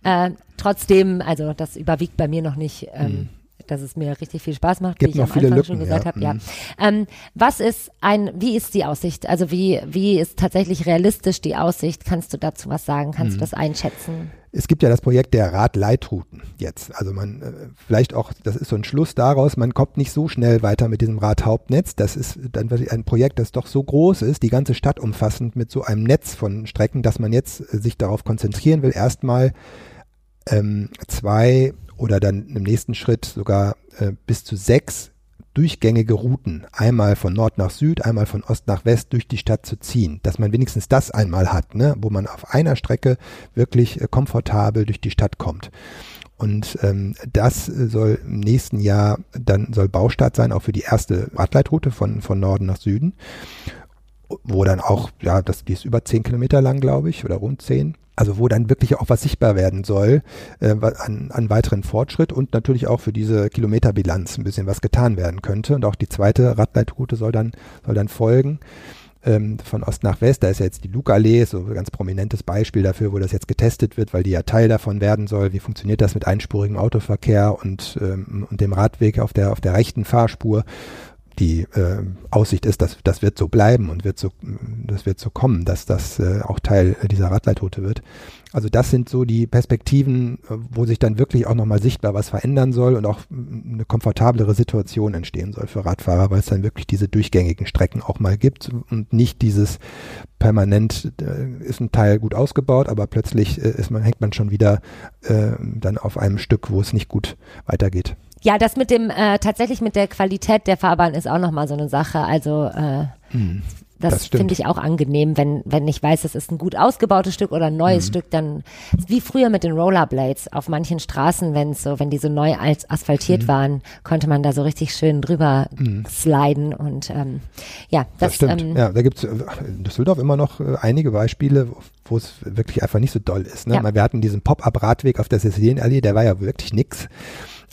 Äh, trotzdem, also das überwiegt bei mir noch nicht. Ähm, Dass es mir richtig viel Spaß macht. Gibt wie ich noch am viele Anfang schon Lücken, gesagt ja. habe. Ja. Mhm. Ähm, was ist ein, wie ist die Aussicht? Also wie, wie ist tatsächlich realistisch die Aussicht? Kannst du dazu was sagen? Kannst Mhm. du das einschätzen? Es gibt ja das Projekt der Radleitrouten jetzt. Also man, äh, vielleicht auch, das ist so ein Schluss daraus, man kommt nicht so schnell weiter mit diesem Radhauptnetz. Das ist dann wirklich ein Projekt, das doch so groß ist, die ganze Stadt umfassend mit so einem Netz von Strecken, dass man jetzt äh, sich darauf konzentrieren will, erstmal ähm, zwei oder dann im nächsten Schritt sogar äh, bis zu sechs durchgängige Routen, einmal von Nord nach Süd, einmal von Ost nach West durch die Stadt zu ziehen, dass man wenigstens das einmal hat, ne, wo man auf einer Strecke wirklich äh, komfortabel durch die Stadt kommt. Und ähm, das soll im nächsten Jahr dann soll Baustart sein, auch für die erste Radleitroute von, von Norden nach Süden, wo dann auch, ja, das, die ist über zehn Kilometer lang, glaube ich, oder rund zehn. Also wo dann wirklich auch was sichtbar werden soll äh, an, an weiteren Fortschritt und natürlich auch für diese Kilometerbilanz ein bisschen was getan werden könnte. Und auch die zweite Radleitroute soll dann, soll dann folgen ähm, von Ost nach West. Da ist ja jetzt die Lugallee, so ein ganz prominentes Beispiel dafür, wo das jetzt getestet wird, weil die ja Teil davon werden soll. Wie funktioniert das mit einspurigem Autoverkehr und, ähm, und dem Radweg auf der, auf der rechten Fahrspur? Die äh, Aussicht ist, dass das wird so bleiben und wird so, das wird so kommen, dass das äh, auch Teil dieser Radleitroute wird. Also das sind so die Perspektiven, äh, wo sich dann wirklich auch nochmal sichtbar was verändern soll und auch mm, eine komfortablere Situation entstehen soll für Radfahrer, weil es dann wirklich diese durchgängigen Strecken auch mal gibt und nicht dieses permanent äh, ist ein Teil gut ausgebaut, aber plötzlich äh, ist man, hängt man schon wieder äh, dann auf einem Stück, wo es nicht gut weitergeht. Ja, das mit dem, äh, tatsächlich mit der Qualität der Fahrbahn ist auch nochmal so eine Sache. Also, äh, das, das stimmt. finde ich auch angenehm, wenn, wenn ich weiß, es ist ein gut ausgebautes Stück oder ein Mhm. neues Stück, dann, wie früher mit den Rollerblades auf manchen Straßen, wenn so, wenn die so neu als asphaltiert Mhm. waren, konnte man da so richtig schön drüber sliden und, ähm, ja, das, Das, stimmt. ähm, ja, da gibt es in Düsseldorf immer noch äh, einige Beispiele, wo- es wirklich einfach nicht so doll ist. Ne? Ja. Wir hatten diesen Pop-up-Radweg auf der Sizilienallee, der war ja wirklich nix.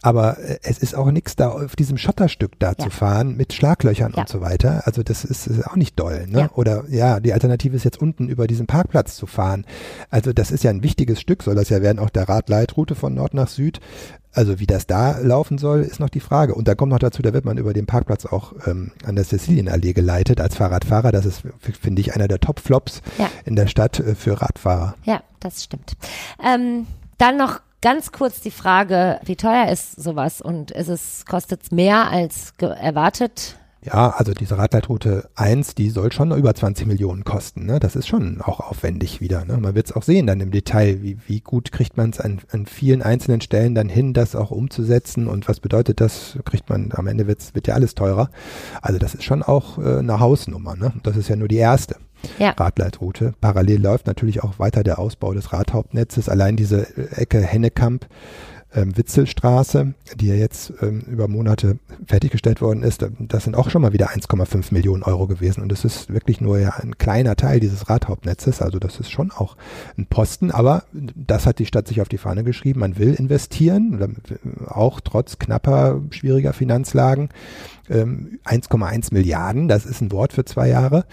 Aber äh, es ist auch nix da auf diesem Schotterstück da Ja. zu fahren mit Schlaglöchern Ja. und so weiter. Also das ist, ist auch nicht doll. Ne? Ja. Oder ja, die Alternative ist jetzt unten über diesen Parkplatz zu fahren. Also das ist ja ein wichtiges Stück, soll das ja werden, auch der Radleitroute von Nord nach Süd. Also wie das da laufen soll, ist noch die Frage. Und da kommt noch dazu, da wird man über den Parkplatz auch ähm, an der Sizilienallee geleitet als Fahrradfahrer. Das ist, finde ich, einer der Top-Flops in der Stadt äh, für Radfahrer. Ja, das stimmt. Ähm, dann noch ganz kurz die Frage, wie teuer ist sowas und ist es, kostet es mehr als erwartet? Ja, also diese Radleitroute 1, die soll schon über 20 Millionen kosten. Ne? Das ist schon auch aufwendig wieder. Ne? Man wird es auch sehen dann im Detail, wie, wie gut kriegt man es an, an vielen einzelnen Stellen dann hin, das auch umzusetzen und was bedeutet das? Kriegt man, am Ende wird's, wird ja alles teurer. Also das ist schon auch äh, eine Hausnummer. Ne? Das ist ja nur die erste. Ja. Radleitroute. Parallel läuft natürlich auch weiter der Ausbau des Radhauptnetzes. Allein diese Ecke Hennekamp ähm, Witzelstraße, die ja jetzt ähm, über Monate fertiggestellt worden ist, das sind auch schon mal wieder 1,5 Millionen Euro gewesen. Und das ist wirklich nur ja ein kleiner Teil dieses Radhauptnetzes. Also das ist schon auch ein Posten. Aber das hat die Stadt sich auf die Fahne geschrieben. Man will investieren, auch trotz knapper, schwieriger Finanzlagen. 1,1 ähm, Milliarden, das ist ein Wort für zwei Jahre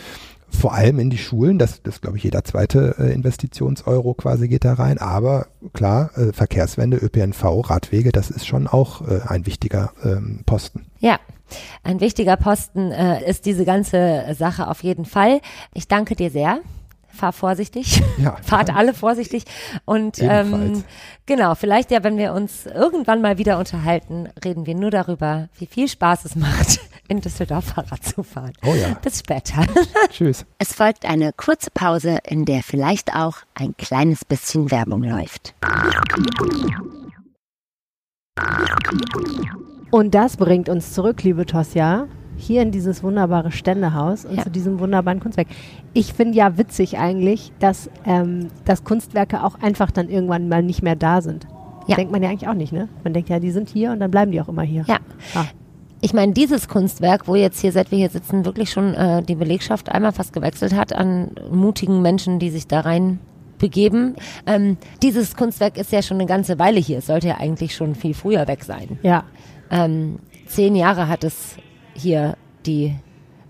vor allem in die Schulen. Das, das glaube ich, jeder zweite äh, Investitionseuro quasi geht da rein. Aber klar, äh, Verkehrswende, ÖPNV, Radwege, das ist schon auch äh, ein wichtiger ähm, Posten. Ja. Ein wichtiger Posten äh, ist diese ganze Sache auf jeden Fall. Ich danke dir sehr fahr vorsichtig. Ja, Fahrt alle vorsichtig. Und ähm, genau, vielleicht ja, wenn wir uns irgendwann mal wieder unterhalten, reden wir nur darüber, wie viel Spaß es macht, in Düsseldorf Fahrrad zu fahren. Oh ja. Bis später. Tschüss. Es folgt eine kurze Pause, in der vielleicht auch ein kleines bisschen Werbung läuft. Und das bringt uns zurück, liebe Tosja, hier in dieses wunderbare Ständehaus und ja. zu diesem wunderbaren Kunstwerk. Ich finde ja witzig eigentlich, dass, ähm, dass Kunstwerke auch einfach dann irgendwann mal nicht mehr da sind. Ja. Denkt man ja eigentlich auch nicht, ne? Man denkt ja, die sind hier und dann bleiben die auch immer hier. Ja. Ah. Ich meine, dieses Kunstwerk, wo jetzt hier, seit wir hier sitzen, wirklich schon äh, die Belegschaft einmal fast gewechselt hat an mutigen Menschen, die sich da rein begeben. Ähm, dieses Kunstwerk ist ja schon eine ganze Weile hier. Es sollte ja eigentlich schon viel früher weg sein. Ja. Ähm, zehn Jahre hat es hier die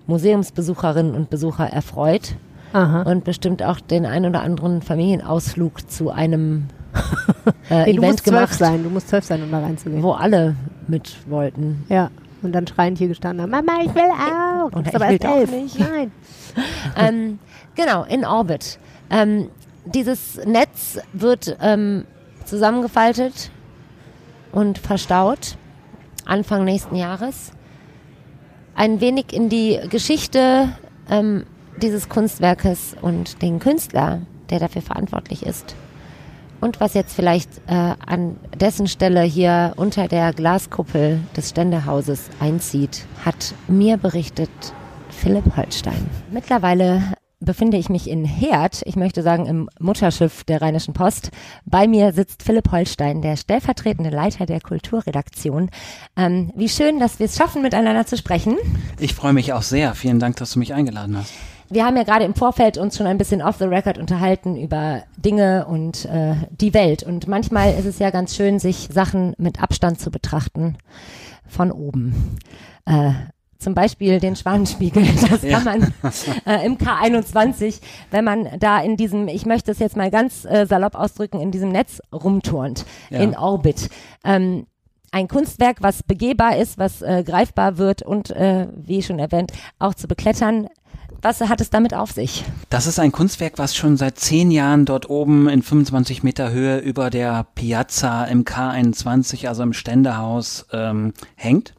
Museumsbesucherinnen und Besucher erfreut Aha. und bestimmt auch den ein oder anderen Familienausflug zu einem äh, nee, Event du musst gemacht. sein, du musst zwölf sein, um da reinzugehen. Wo alle mit wollten. Ja. Und dann schreiend hier gestanden haben, Mama, ich will auch. Und ich aber will elf. nicht. Nein. ähm, genau, in Orbit. Ähm, dieses Netz wird ähm, zusammengefaltet und verstaut Anfang nächsten Jahres ein wenig in die Geschichte ähm, dieses Kunstwerkes und den Künstler, der dafür verantwortlich ist. Und was jetzt vielleicht äh, an dessen Stelle hier unter der Glaskuppel des Ständehauses einzieht, hat mir berichtet Philipp Holstein. Mittlerweile befinde ich mich in Herd, ich möchte sagen im Mutterschiff der Rheinischen Post. Bei mir sitzt Philipp Holstein, der stellvertretende Leiter der Kulturredaktion. Ähm, wie schön, dass wir es schaffen, miteinander zu sprechen. Ich freue mich auch sehr. Vielen Dank, dass du mich eingeladen hast. Wir haben ja gerade im Vorfeld uns schon ein bisschen off the record unterhalten über Dinge und äh, die Welt. Und manchmal ist es ja ganz schön, sich Sachen mit Abstand zu betrachten von oben. Äh, zum Beispiel den Schwanenspiegel. Das kann man äh, im K21, wenn man da in diesem, ich möchte es jetzt mal ganz äh, salopp ausdrücken, in diesem Netz rumturnt, ja. in Orbit. Ähm, ein Kunstwerk, was begehbar ist, was äh, greifbar wird und, äh, wie schon erwähnt, auch zu beklettern. Was hat es damit auf sich? Das ist ein Kunstwerk, was schon seit zehn Jahren dort oben in 25 Meter Höhe über der Piazza im K21, also im Ständehaus, ähm, hängt.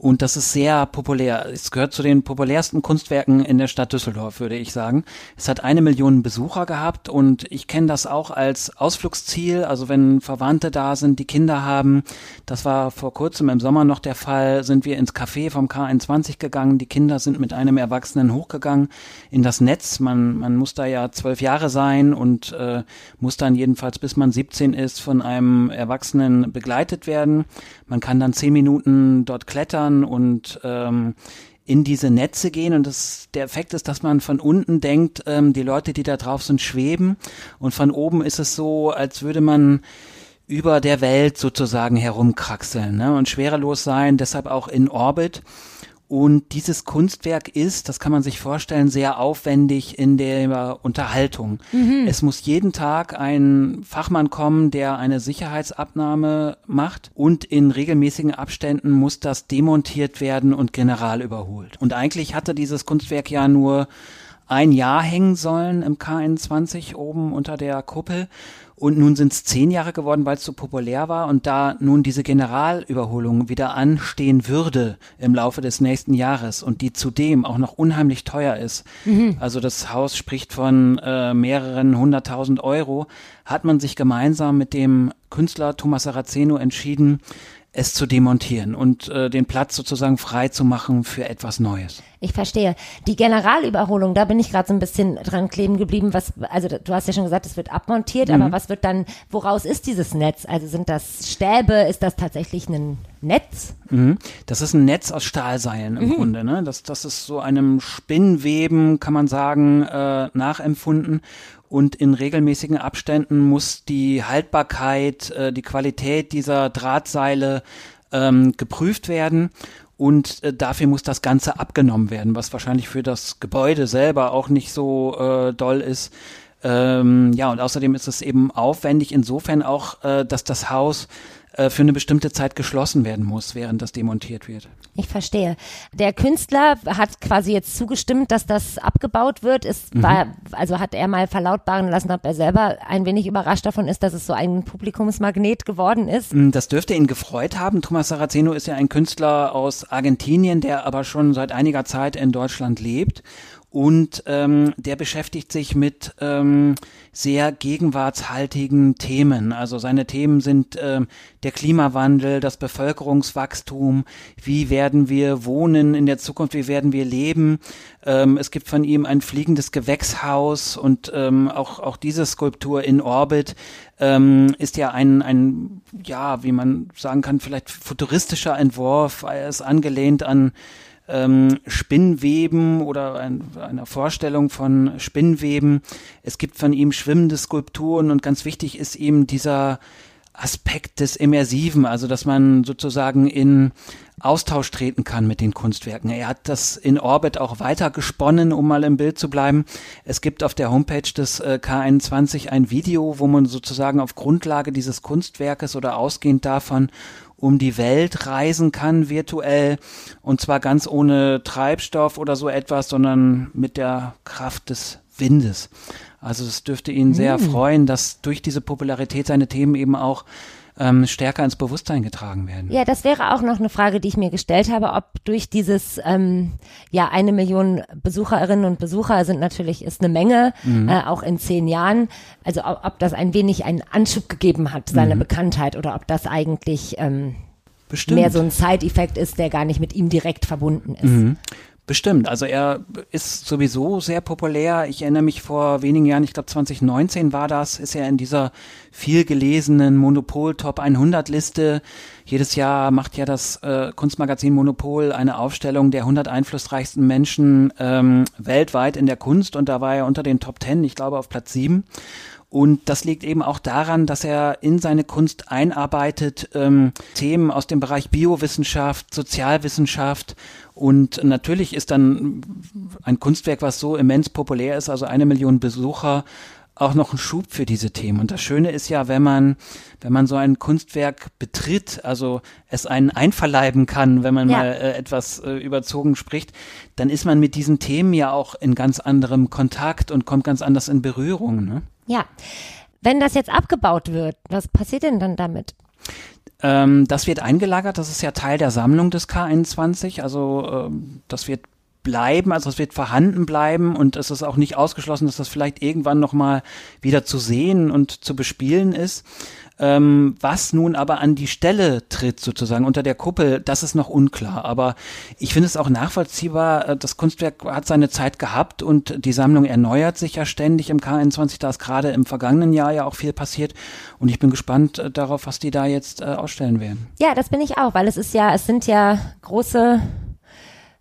Und das ist sehr populär. Es gehört zu den populärsten Kunstwerken in der Stadt Düsseldorf, würde ich sagen. Es hat eine Million Besucher gehabt und ich kenne das auch als Ausflugsziel. Also wenn Verwandte da sind, die Kinder haben, das war vor kurzem im Sommer noch der Fall, sind wir ins Café vom K21 gegangen. Die Kinder sind mit einem Erwachsenen hochgegangen in das Netz. Man, man muss da ja zwölf Jahre sein und äh, muss dann jedenfalls bis man 17 ist von einem Erwachsenen begleitet werden. Man kann dann zehn Minuten dort klettern klettern und ähm, in diese Netze gehen und das, der Effekt ist, dass man von unten denkt, ähm, die Leute, die da drauf sind, schweben und von oben ist es so, als würde man über der Welt sozusagen herumkraxeln ne? und schwerelos sein, deshalb auch in Orbit. Und dieses Kunstwerk ist, das kann man sich vorstellen, sehr aufwendig in der Unterhaltung. Mhm. Es muss jeden Tag ein Fachmann kommen, der eine Sicherheitsabnahme macht und in regelmäßigen Abständen muss das demontiert werden und general überholt. Und eigentlich hatte dieses Kunstwerk ja nur ein Jahr hängen sollen im K21 oben unter der Kuppel. Und nun sind es zehn Jahre geworden, weil es so populär war. Und da nun diese Generalüberholung wieder anstehen würde im Laufe des nächsten Jahres und die zudem auch noch unheimlich teuer ist, mhm. also das Haus spricht von äh, mehreren hunderttausend Euro, hat man sich gemeinsam mit dem Künstler Thomas Saraceno entschieden, es zu demontieren und äh, den Platz sozusagen frei zu machen für etwas Neues. Ich verstehe. Die Generalüberholung, da bin ich gerade so ein bisschen dran kleben geblieben. Was, also du hast ja schon gesagt, es wird abmontiert, mhm. aber was wird dann, woraus ist dieses Netz? Also sind das Stäbe? Ist das tatsächlich ein Netz? Mhm. Das ist ein Netz aus Stahlseilen im mhm. Grunde. Ne? Das, das ist so einem Spinnweben, kann man sagen, äh, nachempfunden und in regelmäßigen Abständen muss die Haltbarkeit, äh, die Qualität dieser Drahtseile ähm, geprüft werden und äh, dafür muss das Ganze abgenommen werden, was wahrscheinlich für das Gebäude selber auch nicht so äh, doll ist. Ähm, ja, und außerdem ist es eben aufwendig insofern auch, äh, dass das Haus äh, für eine bestimmte Zeit geschlossen werden muss, während das demontiert wird. Ich verstehe. Der Künstler hat quasi jetzt zugestimmt, dass das abgebaut wird. Es mhm. war, also hat er mal verlautbaren lassen, ob er selber ein wenig überrascht davon ist, dass es so ein Publikumsmagnet geworden ist. Mm, das dürfte ihn gefreut haben. Thomas Saraceno ist ja ein Künstler aus Argentinien, der aber schon seit einiger Zeit in Deutschland lebt und ähm, der beschäftigt sich mit ähm, sehr gegenwartshaltigen Themen. Also seine Themen sind ähm, der Klimawandel, das Bevölkerungswachstum, wie werden wir wohnen in der Zukunft, wie werden wir leben. Ähm, es gibt von ihm ein fliegendes Gewächshaus und ähm, auch, auch diese Skulptur in Orbit ähm, ist ja ein, ein, ja, wie man sagen kann, vielleicht futuristischer Entwurf. Er ist angelehnt an ähm, Spinnweben oder ein, einer Vorstellung von Spinnweben. Es gibt von ihm schwimmende Skulpturen und ganz wichtig ist ihm dieser Aspekt des Immersiven, also dass man sozusagen in Austausch treten kann mit den Kunstwerken. Er hat das in Orbit auch weiter gesponnen, um mal im Bild zu bleiben. Es gibt auf der Homepage des äh, K21 ein Video, wo man sozusagen auf Grundlage dieses Kunstwerkes oder ausgehend davon um die Welt reisen kann virtuell und zwar ganz ohne Treibstoff oder so etwas, sondern mit der Kraft des Windes. Also es dürfte ihn sehr mm. freuen, dass durch diese Popularität seine Themen eben auch ähm, stärker ins Bewusstsein getragen werden. Ja, das wäre auch noch eine Frage, die ich mir gestellt habe, ob durch dieses, ähm, ja, eine Million Besucherinnen und Besucher sind natürlich, ist eine Menge, mhm. äh, auch in zehn Jahren, also ob, ob, das ein wenig einen Anschub gegeben hat, seine mhm. Bekanntheit, oder ob das eigentlich ähm, mehr so ein Side-Effekt ist, der gar nicht mit ihm direkt verbunden ist. Mhm. Bestimmt. Also er ist sowieso sehr populär. Ich erinnere mich vor wenigen Jahren, ich glaube 2019 war das, ist er in dieser viel gelesenen Monopol Top 100 Liste. Jedes Jahr macht ja das äh, Kunstmagazin Monopol eine Aufstellung der 100 einflussreichsten Menschen ähm, weltweit in der Kunst und da war er unter den Top 10, ich glaube auf Platz 7. Und das liegt eben auch daran, dass er in seine Kunst einarbeitet ähm, Themen aus dem Bereich Biowissenschaft, Sozialwissenschaft und natürlich ist dann ein Kunstwerk, was so immens populär ist, also eine Million Besucher, auch noch ein Schub für diese Themen. Und das Schöne ist ja, wenn man, wenn man so ein Kunstwerk betritt, also es einen einverleiben kann, wenn man ja. mal äh, etwas äh, überzogen spricht, dann ist man mit diesen Themen ja auch in ganz anderem Kontakt und kommt ganz anders in Berührung. Ne? Ja. Wenn das jetzt abgebaut wird, was passiert denn dann damit? Ähm, das wird eingelagert, das ist ja Teil der Sammlung des K21, also ähm, das wird bleiben, also es wird vorhanden bleiben und es ist auch nicht ausgeschlossen, dass das vielleicht irgendwann nochmal wieder zu sehen und zu bespielen ist. Ähm, was nun aber an die Stelle tritt, sozusagen unter der Kuppel, das ist noch unklar. Aber ich finde es auch nachvollziehbar, äh, das Kunstwerk hat seine Zeit gehabt und die Sammlung erneuert sich ja ständig im K21. Da ist gerade im vergangenen Jahr ja auch viel passiert. Und ich bin gespannt äh, darauf, was die da jetzt äh, ausstellen werden. Ja, das bin ich auch, weil es ist ja, es sind ja große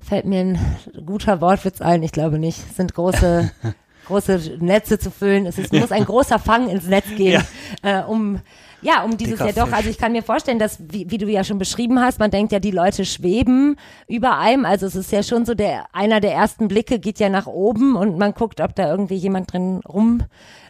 fällt mir ein guter Wortwitz ein, ich glaube nicht. Es sind große, große Netze zu füllen. Es ist, muss ein großer Fang ins Netz gehen, ja. äh, um ja, um dieses ja doch. Also ich kann mir vorstellen, dass, wie, wie du ja schon beschrieben hast, man denkt ja, die Leute schweben über einem. Also es ist ja schon so, der einer der ersten Blicke geht ja nach oben und man guckt, ob da irgendwie jemand drin rum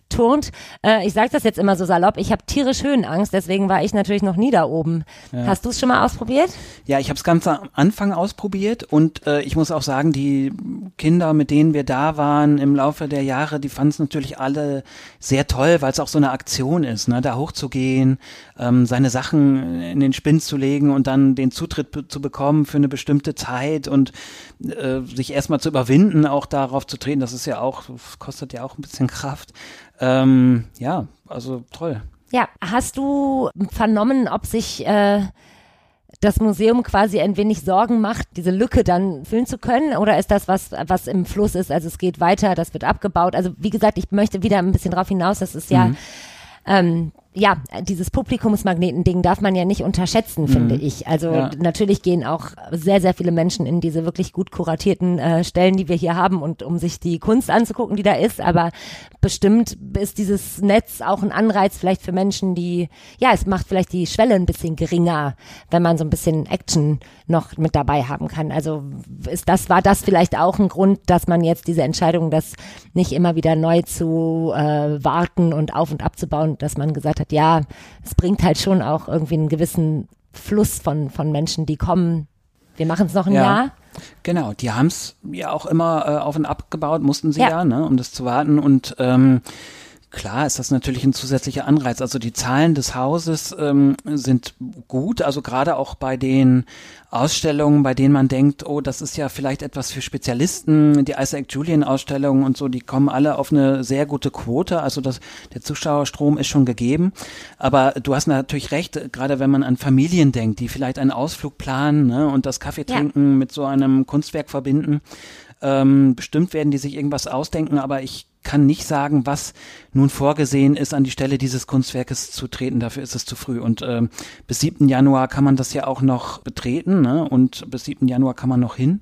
turnt. Äh, ich sage das jetzt immer so salopp, ich habe tierisch Höhenangst, deswegen war ich natürlich noch nie da oben. Ja. Hast du es schon mal ausprobiert? Ja, ich habe es ganz am Anfang ausprobiert und äh, ich muss auch sagen, die Kinder, mit denen wir da waren im Laufe der Jahre, die fanden es natürlich alle sehr toll, weil es auch so eine Aktion ist, ne, da hochzugehen, ähm, seine Sachen in den Spind zu legen und dann den Zutritt zu bekommen für eine bestimmte Zeit und äh, sich erstmal zu überwinden, auch darauf zu treten. Das ist ja auch, kostet ja auch ein bisschen Kraft. Ähm, ja, also toll. Ja, hast du vernommen, ob sich äh, das Museum quasi ein wenig Sorgen macht, diese Lücke dann füllen zu können? Oder ist das was, was im Fluss ist? Also es geht weiter, das wird abgebaut. Also wie gesagt, ich möchte wieder ein bisschen drauf hinaus, das ist ja Mhm. ähm, ja, dieses Publikumsmagnetending darf man ja nicht unterschätzen, finde ich. Also Ja. natürlich gehen auch sehr, sehr viele Menschen in diese wirklich gut kuratierten äh, Stellen, die wir hier haben und um sich die Kunst anzugucken, die da ist. Aber bestimmt ist dieses Netz auch ein Anreiz vielleicht für Menschen, die, ja, es macht vielleicht die Schwelle ein bisschen geringer, wenn man so ein bisschen Action noch mit dabei haben kann. Also ist das, war das vielleicht auch ein Grund, dass man jetzt diese Entscheidung, das nicht immer wieder neu zu äh, warten und auf und abzubauen, dass man gesagt hat, ja, es bringt halt schon auch irgendwie einen gewissen Fluss von, von Menschen, die kommen. Wir machen es noch ein Ja. Jahr. Genau, die haben es ja auch immer äh, auf und ab gebaut, mussten sie Ja. ja, ne, um das zu warten. Und ähm, klar ist das natürlich ein zusätzlicher Anreiz. Also die Zahlen des Hauses ähm, sind gut, also gerade auch bei den Ausstellungen, bei denen man denkt, oh, das ist ja vielleicht etwas für Spezialisten, die Isaac Julian Ausstellungen und so, die kommen alle auf eine sehr gute Quote. Also das, der Zuschauerstrom ist schon gegeben. Aber du hast natürlich recht, gerade wenn man an Familien denkt, die vielleicht einen Ausflug planen ne, und das Kaffee Ja. trinken mit so einem Kunstwerk verbinden. Ähm, bestimmt werden die sich irgendwas ausdenken, aber ich kann nicht sagen, was nun vorgesehen ist, an die Stelle dieses Kunstwerkes zu treten. Dafür ist es zu früh. Und ähm, bis 7. Januar kann man das ja auch noch betreten. Ne? Und bis 7. Januar kann man noch hin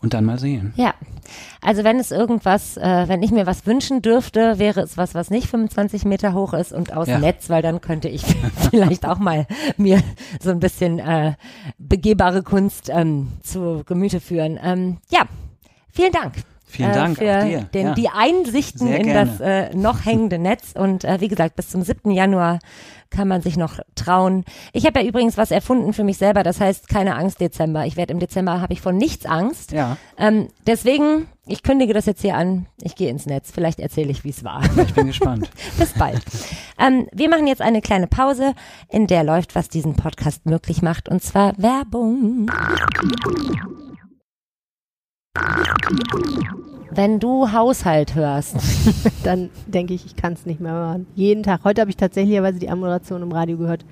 und dann mal sehen. Ja, also wenn es irgendwas, äh, wenn ich mir was wünschen dürfte, wäre es was, was nicht 25 Meter hoch ist und aus Ja. Netz, weil dann könnte ich vielleicht auch mal mir so ein bisschen äh, begehbare Kunst ähm, zu Gemüte führen. Ähm, ja, vielen Dank. Vielen äh, Dank für auch dir. Den, ja. die Einsichten Sehr in gerne. das äh, noch hängende Netz. Und äh, wie gesagt, bis zum 7. Januar kann man sich noch trauen. Ich habe ja übrigens was erfunden für mich selber, das heißt keine Angst Dezember. Ich werde im Dezember, habe ich vor nichts Angst. ja, Ähm, deswegen, ich kündige das jetzt hier an. Ich gehe ins Netz. Vielleicht erzähle ich, wie es war. ich bin gespannt. Bis bald. ähm, wir machen jetzt eine kleine Pause, in der läuft, was diesen Podcast möglich macht, und zwar Werbung. Wenn du Haushalt hörst, Dann denke ich, ich kann es nicht mehr hören. Jeden Tag. Heute habe ich tatsächlicherweise die Anmoderation im Radio gehört.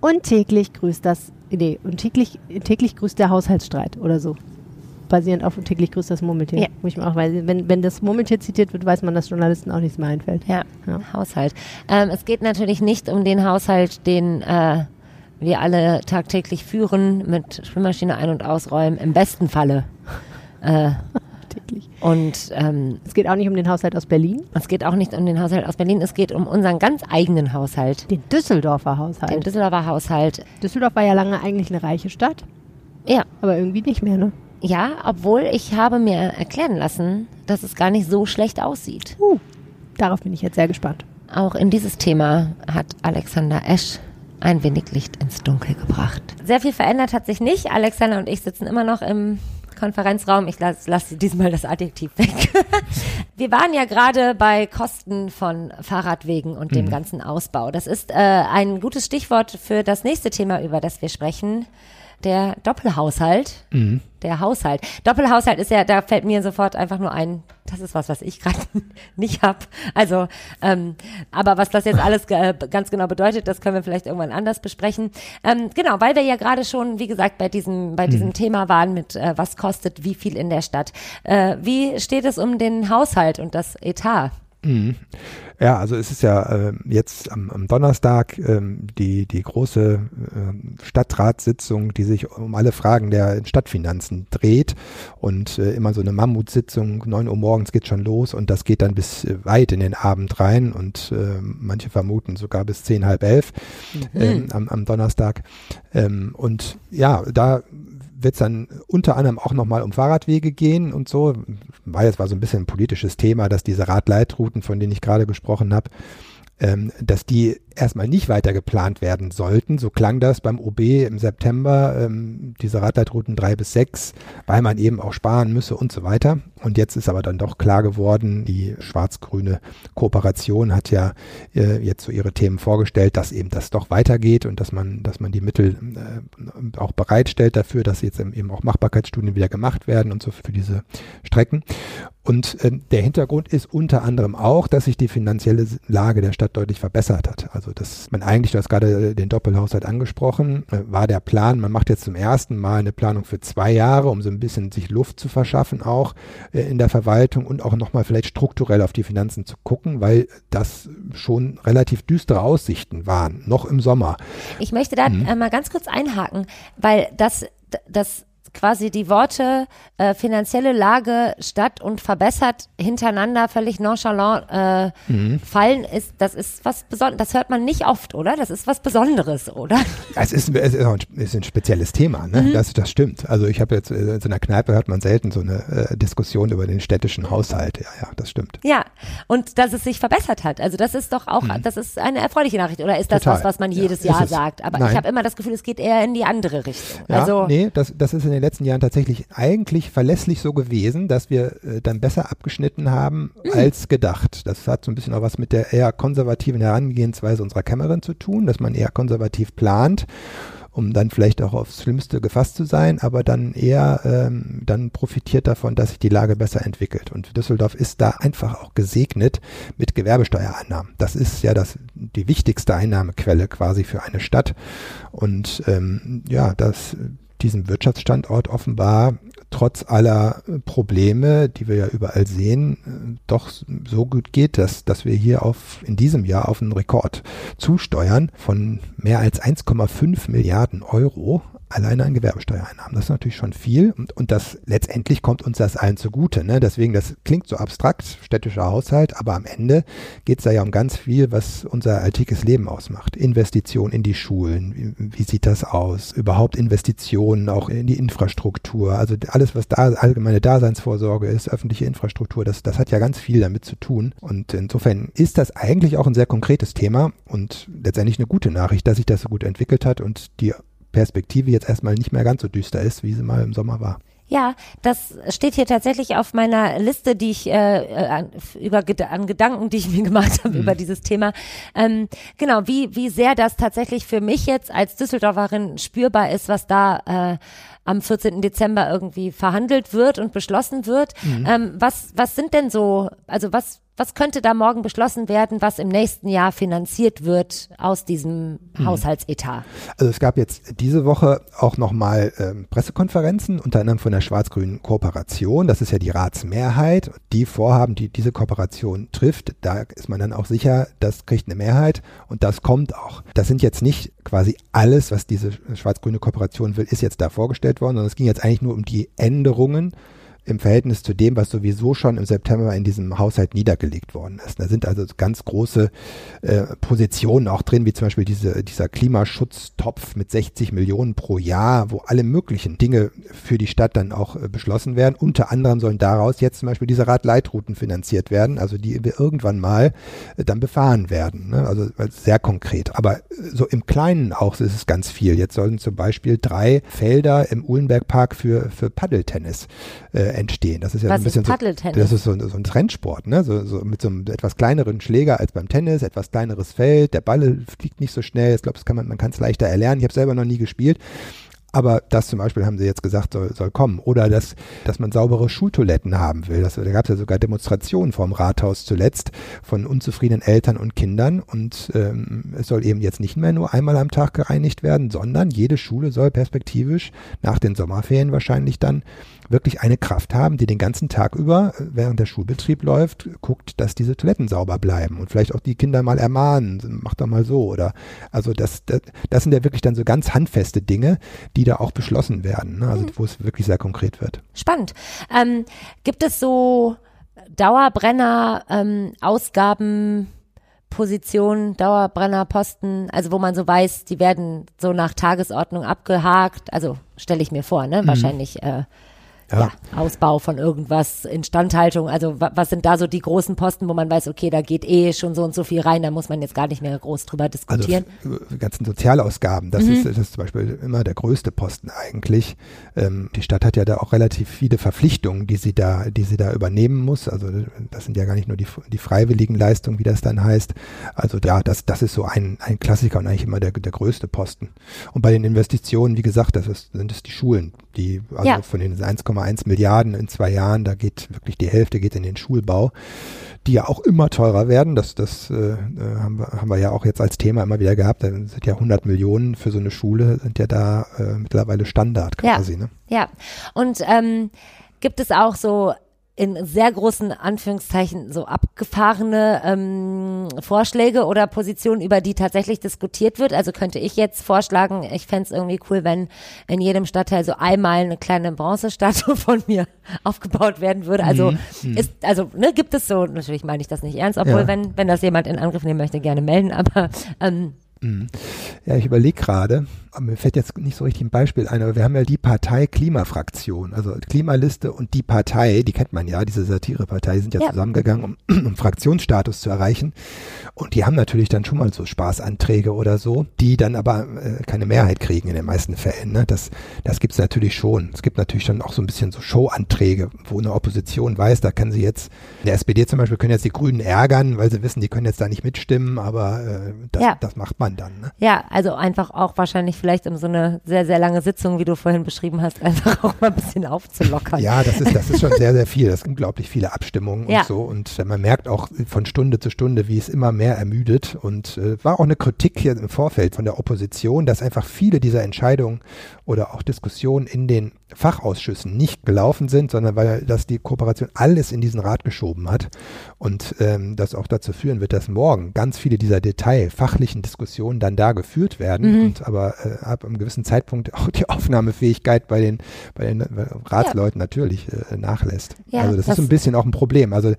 Und täglich grüßt das, nee, und täglich, täglich grüßt der Haushaltsstreit oder so. Basierend auf und täglich grüßt das Murmeltier. Ja. Muss ich mir auch, weil wenn, wenn das Murmeltier zitiert wird, weiß man, dass Journalisten auch nichts mehr einfällt. ja, Ja. Haushalt. Ähm, es geht natürlich nicht um den Haushalt, den äh, wir alle tagtäglich führen, mit Spülmaschine ein- und ausräumen, im besten Falle. Äh, Täglich. und ähm, Es geht auch nicht um den Haushalt aus Berlin, Es geht auch nicht um den Haushalt aus Berlin, es geht um unseren ganz eigenen Haushalt. den Düsseldorfer Den Haushalt. Düsseldorfer Haushalt. Düsseldorf war ja lange eigentlich eine reiche Stadt, Ja, aber irgendwie nicht mehr, ne? ja, obwohl ich habe mir erklären lassen, dass es gar nicht so schlecht aussieht. Uh, darauf bin ich jetzt sehr gespannt. Auch in dieses Thema hat Alexander Esch ein wenig Licht ins Dunkel gebracht. Sehr viel verändert hat sich nicht. Alexander und ich sitzen immer noch im Konferenzraum. Ich lasse lass diesmal das Adjektiv weg. Wir waren ja gerade bei Kosten von Fahrradwegen und dem ganzen Ausbau. Das ist äh, ein gutes Stichwort für das nächste Thema, über das wir sprechen. Der Doppelhaushalt. Der Haushalt. Doppelhaushalt ist ja, da fällt mir sofort einfach nur ein, das ist was, was ich gerade nicht hab. Also, ähm, aber was das jetzt alles ge ganz genau bedeutet, das können wir vielleicht irgendwann anders besprechen. Ähm, genau, weil wir ja gerade schon, wie gesagt, bei diesem, bei diesem Thema waren mit, äh, was kostet wie viel in der Stadt. Äh, wie steht es um den Haushalt und das Etat? Mhm. Ja, also es ist ja äh, jetzt am, am Donnerstag ähm, die, die große äh, Stadtratssitzung, die sich um alle Fragen der Stadtfinanzen dreht und äh, immer so eine Mammutsitzung, 9 Uhr morgens geht schon los und das geht dann bis äh, weit in den Abend rein und äh, manche vermuten sogar bis zehn, halb elf ähm, am, am Donnerstag. Ähm, und ja, da wird es dann unter anderem auch nochmal um Fahrradwege gehen und so. War jetzt war so ein bisschen ein politisches Thema, dass diese Radleitrouten, von denen ich gerade gesprochen habe, ähm, dass die erstmal nicht weiter geplant werden sollten. So klang das beim OB im September, ähm, diese Radleitrouten drei bis sechs, weil man eben auch sparen müsse und so weiter. Und jetzt ist aber dann doch klar geworden, die schwarz-grüne Kooperation hat ja äh, jetzt so ihre Themen vorgestellt, dass eben das doch weitergeht und dass man, dass man die Mittel äh, auch bereitstellt dafür, dass jetzt eben auch Machbarkeitsstudien wieder gemacht werden und so für diese Strecken. Und äh, der Hintergrund ist unter anderem auch, dass sich die finanzielle Lage der Stadt deutlich verbessert hat. Also dass man eigentlich, du hast gerade den Doppelhaushalt angesprochen, äh, war der Plan, man macht jetzt zum ersten Mal eine Planung für zwei Jahre, um so ein bisschen sich Luft zu verschaffen auch äh, in der Verwaltung und auch nochmal vielleicht strukturell auf die Finanzen zu gucken, weil das schon relativ düstere Aussichten waren, noch im Sommer. Ich möchte da mhm. äh, mal ganz kurz einhaken, weil das, das quasi die Worte äh, finanzielle Lage statt und verbessert hintereinander völlig nonchalant äh, mhm. fallen, ist das ist was Besonderes. Das hört man nicht oft, oder? Das ist was Besonderes, oder? Es ist, es ist, ein, ist ein spezielles Thema, ne? Mhm. Das, das stimmt. Also ich habe jetzt äh, in so einer Kneipe hört man selten so eine äh, Diskussion über den städtischen Haushalt. Ja, ja, das stimmt. Ja, und dass es sich verbessert hat. Also das ist doch auch, mhm. das ist eine erfreuliche Nachricht. Oder ist das Total. was, was man jedes ja, Jahr sagt? Aber Nein. ich habe immer das Gefühl, es geht eher in die andere Richtung. Ja, also nee, das, das ist in den letzten Jahren tatsächlich eigentlich verlässlich so gewesen, dass wir äh, dann besser abgeschnitten haben mhm. als gedacht. Das hat so ein bisschen auch was mit der eher konservativen Herangehensweise unserer Kämmerin zu tun, dass man eher konservativ plant um dann vielleicht auch aufs Schlimmste gefasst zu sein, aber dann eher ähm, dann profitiert davon, dass sich die Lage besser entwickelt. Und Düsseldorf ist da einfach auch gesegnet mit Gewerbesteuereinnahmen. Das ist ja das die wichtigste Einnahmequelle quasi für eine Stadt. Und ähm, ja, das diesem Wirtschaftsstandort offenbar trotz aller Probleme, die wir ja überall sehen, äh, doch so gut geht, dass, dass wir hier auf, in diesem Jahr auf einen Rekord zusteuern von mehr als 1,5 Milliarden Euro alleine an Gewerbesteuereinnahmen. Das ist natürlich schon viel und, und das letztendlich kommt uns das allen zugute. Ne? Deswegen, das klingt so abstrakt, städtischer Haushalt, aber am Ende geht es da ja um ganz viel, was unser alltägliches Leben ausmacht. Investitionen in die Schulen, wie, wie, sieht das aus? Überhaupt Investitionen auch in die Infrastruktur, also alles, was da allgemeine Daseinsvorsorge ist, öffentliche Infrastruktur, das, das hat ja ganz viel damit zu tun. Und insofern ist das eigentlich auch ein sehr konkretes Thema und letztendlich eine gute Nachricht, dass sich das so gut entwickelt hat und die Perspektive jetzt erstmal nicht mehr ganz so düster ist, wie sie mal im Sommer war. Ja, das steht hier tatsächlich auf meiner Liste, die ich äh, äh über an Gedanken, die ich mir gemacht habe mhm. über dieses Thema. Ähm, genau, wie wie sehr das tatsächlich für mich jetzt als Düsseldorferin spürbar ist, was da äh, am 14. Dezember irgendwie verhandelt wird und beschlossen wird. Mhm. Ähm, was was sind denn so, also was was könnte da morgen beschlossen werden, was im nächsten Jahr finanziert wird aus diesem hm. Haushaltsetat? Also es gab jetzt diese Woche auch nochmal ähm, Pressekonferenzen, unter anderem von der schwarz-grünen Kooperation. Das ist ja die Ratsmehrheit. Die Vorhaben, die diese Kooperation trifft, da ist man dann auch sicher, das kriegt eine Mehrheit und das kommt auch. Das sind jetzt nicht quasi alles, was diese schwarz-grüne Kooperation will, ist jetzt da vorgestellt worden, sondern es ging jetzt eigentlich nur um die Änderungen im Verhältnis zu dem, was sowieso schon im September in diesem Haushalt niedergelegt worden ist. Da sind also ganz große äh, Positionen auch drin, wie zum Beispiel diese, dieser Klimaschutztopf mit 60 Millionen pro Jahr, wo alle möglichen Dinge für die Stadt dann auch äh, beschlossen werden. Unter anderem sollen daraus jetzt zum Beispiel diese Radleitrouten finanziert werden, also die wir irgendwann mal äh, dann befahren werden. Ne? Also sehr konkret. Aber äh, so im Kleinen auch ist es ganz viel. Jetzt sollen zum Beispiel drei Felder im Uhlenbergpark für, für Paddeltennis äh, entstehen. Das ist ja Was ein bisschen ist so, das ist so, so ein Trendsport, ne? So, so mit so einem etwas kleineren Schläger als beim Tennis, etwas kleineres Feld, der Ball fliegt nicht so schnell. Ich glaube, das kann man, man kann es leichter erlernen. Ich habe selber noch nie gespielt. Aber das zum Beispiel haben sie jetzt gesagt, soll, soll kommen. Oder dass, dass man saubere Schultoiletten haben will. Das, da gab es ja sogar Demonstrationen vorm Rathaus zuletzt von unzufriedenen Eltern und Kindern. Und ähm, es soll eben jetzt nicht mehr nur einmal am Tag gereinigt werden, sondern jede Schule soll perspektivisch nach den Sommerferien wahrscheinlich dann wirklich eine Kraft haben, die den ganzen Tag über, äh, während der Schulbetrieb läuft, guckt, dass diese Toiletten sauber bleiben und vielleicht auch die Kinder mal ermahnen, mach doch mal so oder also das, das, das sind ja wirklich dann so ganz handfeste Dinge, die da auch beschlossen werden, ne? also mhm. wo es wirklich sehr konkret wird. Spannend. Ähm, gibt es so Dauerbrenner, ähm, Ausgaben, Positionen, Dauerbrennerposten, also wo man so weiß, die werden so nach Tagesordnung abgehakt, also stelle ich mir vor, ne? Mhm. Wahrscheinlich äh, ja. ja. Ausbau von irgendwas, Instandhaltung, also was sind da so die großen Posten, wo man weiß, okay, da geht eh schon so und so viel rein, da muss man jetzt gar nicht mehr groß drüber diskutieren. Also die ganzen Sozialausgaben, das, mhm. ist, das ist zum Beispiel immer der größte Posten eigentlich. Ähm, die Stadt hat ja da auch relativ viele Verpflichtungen, die sie da, die sie da übernehmen muss. Also das sind ja gar nicht nur die, die freiwilligen Leistungen, wie das dann heißt. Also ja, das, das ist so ein, ein Klassiker und eigentlich immer der, der größte Posten. Und bei den Investitionen, wie gesagt, das ist, sind es die Schulen Die, also Ja. von den 1,1 Milliarden in zwei Jahren, da geht wirklich die Hälfte geht in den Schulbau, die ja auch immer teurer werden. Das, das äh, äh, haben, wir, haben wir ja auch jetzt als Thema immer wieder gehabt. Da sind ja 100 Millionen für so eine Schule, sind ja da äh, mittlerweile Standard Ja. quasi. Ne? Ja, und ähm, gibt es auch so in sehr großen Anführungszeichen so abgefahrene ähm, Vorschläge oder Positionen, über die tatsächlich diskutiert wird? Also könnte ich jetzt vorschlagen, ich fänd's irgendwie cool, wenn in jedem Stadtteil so einmal eine kleine Bronzestatue von mir aufgebaut werden würde. Also ist, also ne, gibt es so, natürlich meine ich das nicht ernst, obwohl Ja. wenn, wenn das jemand in Angriff nehmen möchte, gerne melden, aber ähm, Ja, ich überlege gerade, aber mir fällt jetzt nicht so richtig ein Beispiel ein, aber wir haben ja die Partei Klimafraktion, also Klimaliste und die Partei, die kennt man ja, diese Satirepartei, sind ja, Ja. zusammengegangen, um, um Fraktionsstatus zu erreichen. Und die haben natürlich dann schon mal so Spaßanträge oder so, die dann aber äh, keine Mehrheit kriegen in den meisten Fällen. Ne? Das, das gibt's natürlich schon. Es gibt natürlich schon auch so ein bisschen so Showanträge, wo eine Opposition weiß, da kann sie jetzt, in der SPD zum Beispiel können jetzt die Grünen ärgern, weil sie wissen, die können jetzt da nicht mitstimmen, aber äh, das, Ja. das macht man dann. Ne? Ja, also einfach auch wahrscheinlich vielleicht um so eine sehr, sehr lange Sitzung, wie du vorhin beschrieben hast, einfach auch mal ein bisschen aufzulockern. Ja, das ist, das ist schon sehr, sehr viel. Das sind unglaublich viele Abstimmungen Ja. und so. Und äh, man merkt auch von Stunde zu Stunde, wie es immer mehr ermüdet. Und äh, war auch eine Kritik hier im Vorfeld von der Opposition, dass einfach viele dieser Entscheidungen oder auch Diskussionen in den Fachausschüssen nicht gelaufen sind, sondern weil das die Kooperation alles in diesen Rat geschoben hat und ähm, das auch dazu führen wird, dass morgen ganz viele dieser detailfachlichen Diskussionen dann da geführt werden Mhm. und aber äh, ab einem gewissen Zeitpunkt auch die Aufnahmefähigkeit bei den bei den äh, Ratsleuten natürlich äh, nachlässt. Ja, also das, das- ist ein bisschen auch ein Problem. Also äh,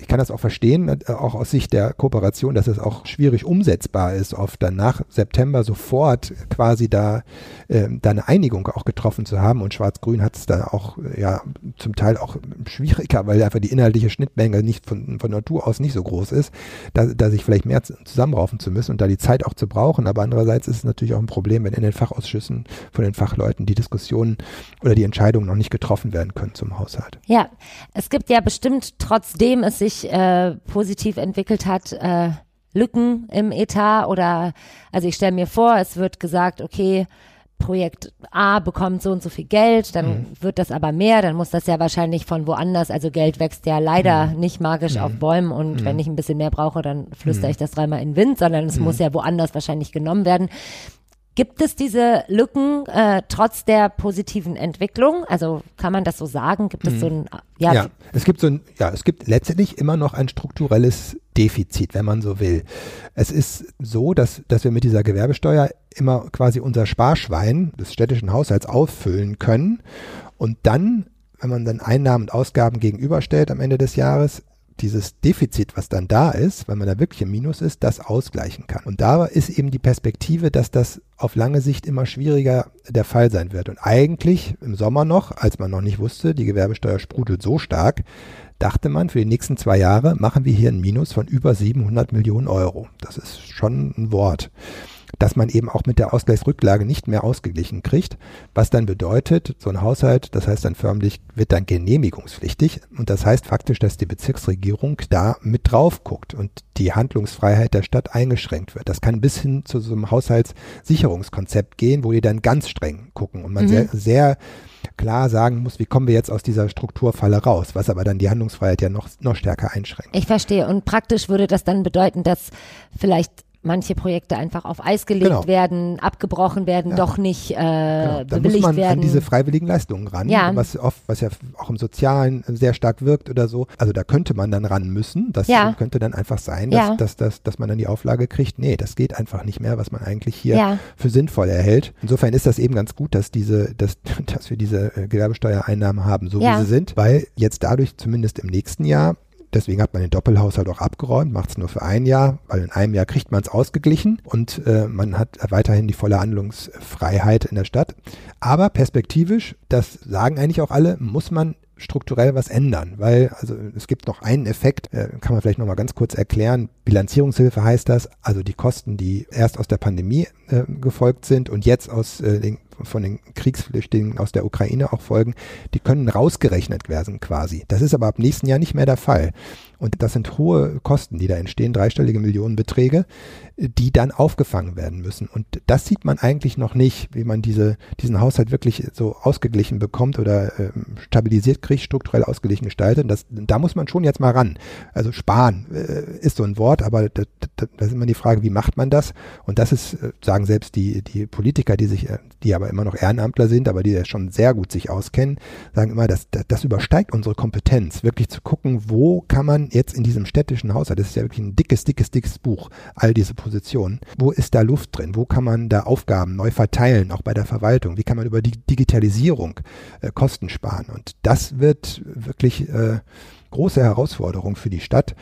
ich kann das auch verstehen, äh, auch aus Sicht der Kooperation, dass es auch schwierig umsetzbar ist, oft dann nach September sofort quasi da, ähm, da eine Einigung auch getroffen zu haben. Und Schwarz-Grün hat es da auch äh, ja zum Teil auch schwieriger, weil einfach die inhaltliche Schnittmenge nicht von, von Natur aus nicht so groß ist, da, da sich vielleicht mehr zu- zusammenraufen zu müssen und da die Zeit auch zu brauchen. Aber andererseits ist es natürlich auch ein Problem, wenn in den Fachausschüssen von den Fachleuten die Diskussionen oder die Entscheidungen noch nicht getroffen werden können zum Haushalt. Ja, es gibt ja bestimmt, trotzdem es sich äh, positiv entwickelt hat, äh, Lücken im Etat oder, also ich stelle mir vor, es wird gesagt, okay, Projekt A bekommt so und so viel Geld, dann wird das aber mehr, dann muss das ja wahrscheinlich von woanders, also Geld wächst ja leider nicht magisch auf Bäumen und wenn ich ein bisschen mehr brauche, dann flüstere ich das dreimal in den Wind, sondern es muss ja woanders wahrscheinlich genommen werden. Gibt es diese Lücken äh, trotz der positiven Entwicklung? Also kann man das so sagen? Gibt es so ein ja, Ja, es gibt so ein, ja, es gibt letztendlich immer noch ein strukturelles Defizit, wenn man so will. Es ist so, dass, dass wir mit dieser Gewerbesteuer immer quasi unser Sparschwein des städtischen Haushalts auffüllen können und dann, wenn man dann Einnahmen und Ausgaben gegenüberstellt am Ende des Jahres, dieses Defizit, was dann da ist, weil man da wirklich im Minus ist, das ausgleichen kann. Und da ist eben die Perspektive, dass das auf lange Sicht immer schwieriger der Fall sein wird. Und eigentlich im Sommer noch, als man noch nicht wusste, die Gewerbesteuer sprudelt so stark, dachte man, für die nächsten zwei Jahre machen wir hier ein Minus von über 700 Millionen Euro. Das ist schon ein Wort dass man eben auch mit der Ausgleichsrücklage nicht mehr ausgeglichen kriegt, was dann bedeutet, so ein Haushalt, das heißt dann förmlich, wird dann genehmigungspflichtig und das heißt faktisch, dass die Bezirksregierung da mit drauf guckt und die Handlungsfreiheit der Stadt eingeschränkt wird. Das kann bis hin zu so einem Haushaltssicherungskonzept gehen, wo die dann ganz streng gucken und man Mhm. sehr, sehr klar sagen muss, wie kommen wir jetzt aus dieser Strukturfalle raus, was aber dann die Handlungsfreiheit ja noch, noch stärker einschränkt. ich verstehe. Und praktisch würde das dann bedeuten, dass vielleicht manche Projekte einfach auf Eis gelegt Genau. werden, abgebrochen werden, Ja. doch nicht äh, Genau, da muss bewilligt man werden. an diese freiwilligen Leistungen ran, Ja. was oft, was ja auch im Sozialen sehr stark wirkt oder so. Also da könnte man dann ran müssen. Das Ja. könnte dann einfach sein, dass, dass, dass, dass man dann die Auflage kriegt, nee, das geht einfach nicht mehr, was man eigentlich hier für sinnvoll erhält. Insofern ist das eben ganz gut, dass diese, dass, dass wir diese äh, Gewerbesteuereinnahmen haben, so wie sie sind, weil jetzt dadurch zumindest im nächsten Jahr Deswegen hat man den Doppelhaushalt auch abgeräumt, macht es nur für ein Jahr, weil in einem Jahr kriegt man es ausgeglichen und äh, man hat weiterhin die volle Handlungsfreiheit in der Stadt. Aber perspektivisch, das sagen eigentlich auch alle, muss man strukturell was ändern, weil also es gibt noch einen Effekt, äh, kann man vielleicht noch mal ganz kurz erklären. Bilanzierungshilfe heißt das, also die Kosten, die erst aus der Pandemie äh, gefolgt sind und jetzt aus äh, den von den Kriegsflüchtlingen aus der Ukraine auch folgen, die können rausgerechnet werden quasi. Das ist aber ab nächsten Jahr nicht mehr der Fall. Und das sind hohe Kosten, die da entstehen, dreistellige Millionenbeträge, die dann aufgefangen werden müssen. Und das sieht man eigentlich noch nicht, wie man diese, diesen Haushalt wirklich so ausgeglichen bekommt oder ähm, stabilisiert kriegt, strukturell ausgeglichen gestaltet. Das, da muss man schon jetzt mal ran. Also sparen äh, ist so ein Wort, aber da, da, da ist immer die Frage, wie macht man das? Und das ist, äh, sagen selbst die, die Politiker, die sich, äh, die aber immer noch Ehrenamtler sind, aber die ja schon sehr gut sich auskennen, sagen immer, das, das, das übersteigt unsere Kompetenz, wirklich zu gucken, wo kann man jetzt in diesem städtischen Haushalt, das ist ja wirklich ein dickes, dickes, dickes Buch, all diese Positionen, wo ist da Luft drin? Wo kann man da Aufgaben neu verteilen, auch bei der Verwaltung? Wie kann man über die Digitalisierung äh, Kosten sparen? Und das wird wirklich äh, große Herausforderung für die Stadt,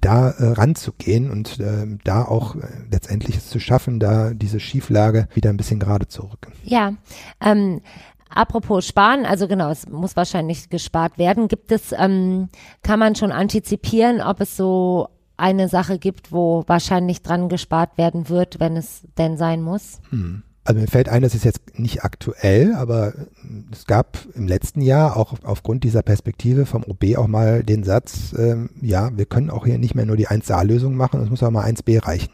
da äh, ranzugehen und äh, da auch äh, letztendlich es zu schaffen, da diese Schieflage wieder ein bisschen gerade zu rücken. Ja, ähm, Apropos Sparen, also genau, es muss wahrscheinlich gespart werden. Gibt es, ähm, kann man schon antizipieren, ob es so eine Sache gibt, wo wahrscheinlich dran gespart werden wird, wenn es denn sein muss? Hm. Also mir fällt ein, das ist jetzt nicht aktuell, aber es gab im letzten Jahr auch aufgrund dieser Perspektive vom OB auch mal den Satz, ähm, ja, wir können auch hier nicht mehr nur die 1a-Lösung machen, es muss auch mal 1b reichen.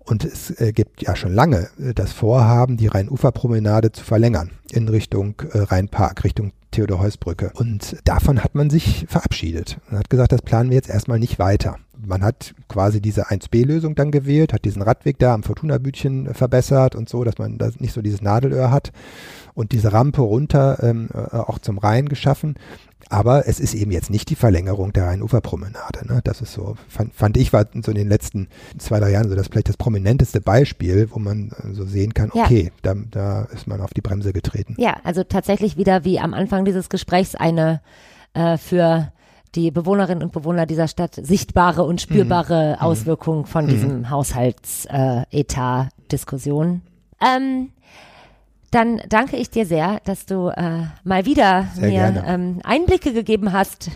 Und es äh, gibt ja schon lange äh, das Vorhaben, die Rheinuferpromenade zu verlängern in Richtung äh, Rheinpark, Richtung Theodor-Heuss-Brücke. Und davon hat man sich verabschiedet und hat gesagt, das planen wir jetzt erstmal nicht weiter. Man hat quasi diese 1B-Lösung dann gewählt, hat diesen Radweg da am Fortuna-Bütchen verbessert und so, dass man da nicht so dieses Nadelöhr hat und diese Rampe runter ähm, äh, auch zum Rhein geschaffen. Aber es ist eben jetzt nicht die Verlängerung der Rheinuferpromenade. Ne? Das ist so, fand, fand ich, war so in den letzten zwei, drei Jahren so das vielleicht das prominenteste Beispiel, wo man äh, so sehen kann, okay, ja. da, da ist man auf die Bremse getreten. Ja, also tatsächlich wieder wie am Anfang dieses Gesprächs eine äh, für die Bewohnerinnen und Bewohner dieser Stadt sichtbare und spürbare mhm. Auswirkung von mhm. diesem Haushaltsetat-Diskussion. Ähm, dann danke ich dir sehr, dass du äh, mal wieder sehr mir ähm, Einblicke gegeben hast.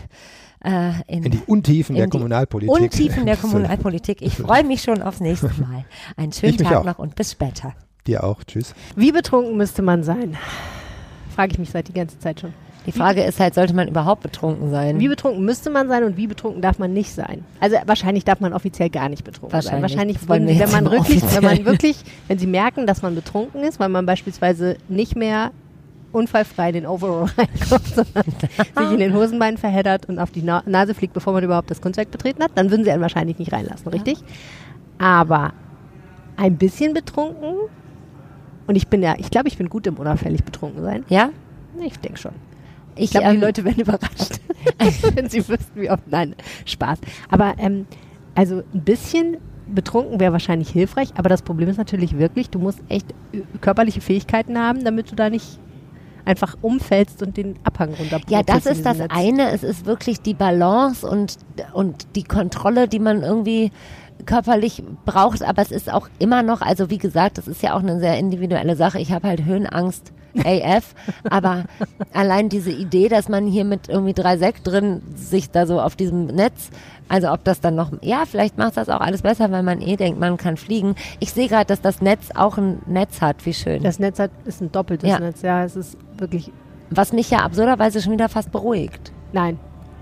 Äh, in, in, die Untiefen in der Kommunalpolitik. Untiefen der Kommunalpolitik. Ich freue mich schon aufs nächste Mal. Einen schönen Tag noch und bis später. Dir auch. Tschüss. Wie betrunken müsste man sein? Frage ich mich seit die ganze Zeit schon. Die Frage ist halt, sollte man überhaupt betrunken sein? Wie betrunken müsste man sein und wie betrunken darf man nicht sein? Also wahrscheinlich darf man offiziell gar nicht betrunken wahrscheinlich. sein. Wahrscheinlich, wenn, wenn man wirklich, wenn man wirklich, wenn sie merken, dass man betrunken ist, weil man beispielsweise nicht mehr unfallfrei in den Overall reinkommt, sondern sich in den Hosenbeinen verheddert und auf die Na Nase fliegt, bevor man überhaupt das Kunstwerk betreten hat, dann würden sie einen wahrscheinlich nicht reinlassen, richtig? Aber ein bisschen betrunken und ich bin ja, ich glaube, ich bin gut im unauffällig betrunken sein. Ja? Ich denke schon. Ich glaube, ähm, die Leute werden überrascht, wenn sie wüssten, wie oft. Nein, Spaß. Aber ähm, also ein bisschen betrunken wäre wahrscheinlich hilfreich, aber das Problem ist natürlich wirklich, du musst echt körperliche Fähigkeiten haben, damit du da nicht einfach umfällst und den Abhang runter. Ja, das ist das Netz. eine. Es ist wirklich die Balance und, und die Kontrolle, die man irgendwie körperlich braucht, aber es ist auch immer noch, also wie gesagt, das ist ja auch eine sehr individuelle Sache. Ich habe halt Höhenangst AF, aber allein diese Idee, dass man hier mit irgendwie drei Sekt drin sich da so auf diesem Netz, also ob das dann noch, ja, vielleicht macht das auch alles besser, weil man eh denkt, man kann fliegen. Ich sehe gerade, dass das Netz auch ein Netz hat, wie schön. Das Netz hat, ist ein doppeltes ja. Netz, ja, es ist wirklich. Was mich ja absurderweise schon wieder fast beruhigt. Nein.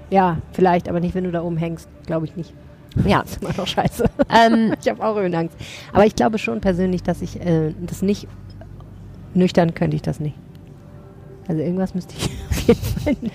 Ja, vielleicht, aber nicht, wenn du da oben hängst, glaube ich nicht. Ja. Das ist immer noch scheiße. Ähm, ich habe auch Höhenangst. Aber ich glaube schon persönlich, dass ich äh, das nicht nüchtern könnte ich das nicht. Also irgendwas müsste ich auf jeden Fall nehmen.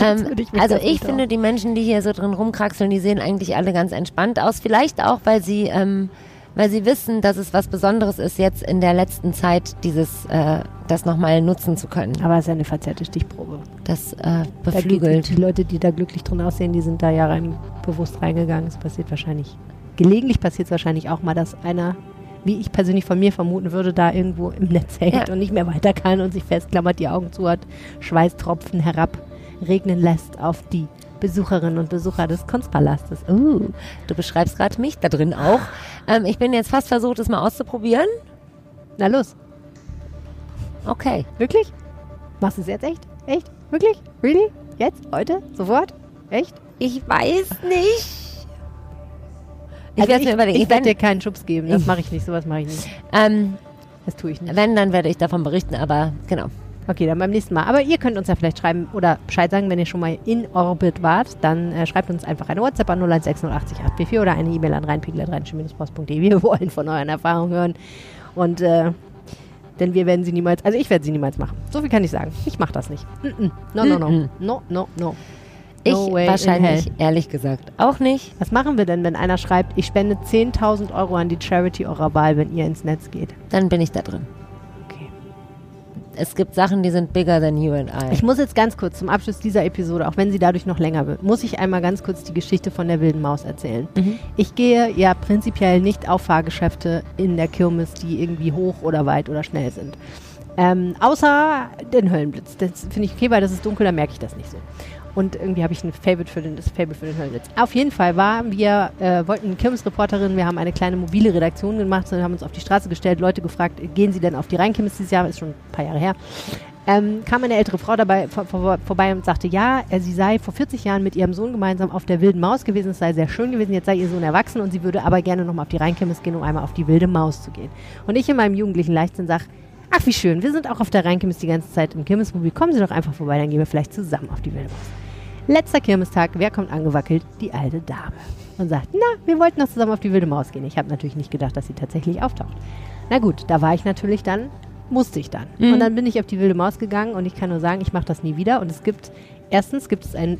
Ähm, ich also ich finde, die Menschen, die hier so drin rumkraxeln, die sehen eigentlich alle ganz entspannt aus. Vielleicht auch, weil sie, ähm, weil sie wissen, dass es was Besonderes ist, jetzt in der letzten Zeit dieses, äh, das nochmal nutzen zu können. Aber es ist ja eine verzerrte Stichprobe. Das äh, beflügelt. Da die Leute, die da glücklich drin aussehen, die sind da ja rein bewusst reingegangen. Es passiert wahrscheinlich, gelegentlich passiert es wahrscheinlich auch mal, dass einer wie ich persönlich von mir vermuten würde, da irgendwo im Netz hängt ja. und nicht mehr weiter kann und sich festklammert, die Augen zu hat, Schweißtropfen herab regnen lässt auf die Besucherinnen und Besucher des Kunstpalastes. Uh, du beschreibst gerade mich da drin auch. Ähm, ich bin jetzt fast versucht, es mal auszuprobieren. Na los. Okay. Wirklich? Machst du es jetzt echt? Echt? Wirklich? Really? Jetzt? Heute? Sofort? Echt? Ich weiß nicht. Ich also werde mir überlegen. Ich, ich werde dir keinen Schubs geben. Das mache ich nicht. Sowas mache ich nicht. Ähm, das tue ich nicht. Wenn, dann werde ich davon berichten. Aber genau. Okay, dann beim nächsten Mal. Aber ihr könnt uns ja vielleicht schreiben oder Bescheid sagen, wenn ihr schon mal in Orbit wart. Dann äh, schreibt uns einfach eine WhatsApp an 016080 oder eine E-Mail an reinpegel.rheinischen-post.de. Wir wollen von euren Erfahrungen hören. Und äh, denn wir werden sie niemals, also ich werde sie niemals machen. So viel kann ich sagen. Ich mache das nicht. Mm -mm. No, no, no. No, no, no. Ich No wahrscheinlich, ehrlich gesagt, auch nicht. Was machen wir denn, wenn einer schreibt, ich spende 10.000 Euro an die Charity eurer Wahl, wenn ihr ins Netz geht? Dann bin ich da drin. Okay. Es gibt Sachen, die sind bigger than you and I. Ich muss jetzt ganz kurz zum Abschluss dieser Episode, auch wenn sie dadurch noch länger wird, muss ich einmal ganz kurz die Geschichte von der wilden Maus erzählen. Mhm. Ich gehe ja prinzipiell nicht auf Fahrgeschäfte in der Kirmes, die irgendwie hoch oder weit oder schnell sind. Ähm, außer den Höllenblitz. Das finde ich okay, weil das ist dunkel, da merke ich das nicht so. Und irgendwie habe ich ein Favorite für den, das Favorite für den Höllenblitz. Auf jeden Fall waren wir, äh, wollten Kirmesreporterin, wir haben eine kleine mobile Redaktion gemacht und haben uns auf die Straße gestellt, Leute gefragt, gehen Sie denn auf die Rheinkirmes dieses Jahr? Ist schon ein paar Jahre her. Ähm, kam eine ältere Frau dabei vor, vor, vorbei und sagte, ja, äh, sie sei vor 40 Jahren mit ihrem Sohn gemeinsam auf der wilden Maus gewesen, es sei sehr schön gewesen, jetzt sei ihr Sohn erwachsen und sie würde aber gerne nochmal auf die Rheinkirmes gehen, um einmal auf die wilde Maus zu gehen. Und ich in meinem jugendlichen Leichtsinn sage, ach wie schön, wir sind auch auf der Rheinkirmes die ganze Zeit im Kirmesmobil, kommen Sie doch einfach vorbei, dann gehen wir vielleicht zusammen auf die wilde Maus. Letzter Kirmestag, wer kommt angewackelt? Die alte Dame. Und sagt, na, wir wollten noch zusammen auf die wilde Maus gehen. Ich habe natürlich nicht gedacht, dass sie tatsächlich auftaucht. Na gut, da war ich natürlich dann, musste ich dann. Mhm. Und dann bin ich auf die wilde Maus gegangen und ich kann nur sagen, ich mache das nie wieder. Und es gibt, erstens gibt es ein,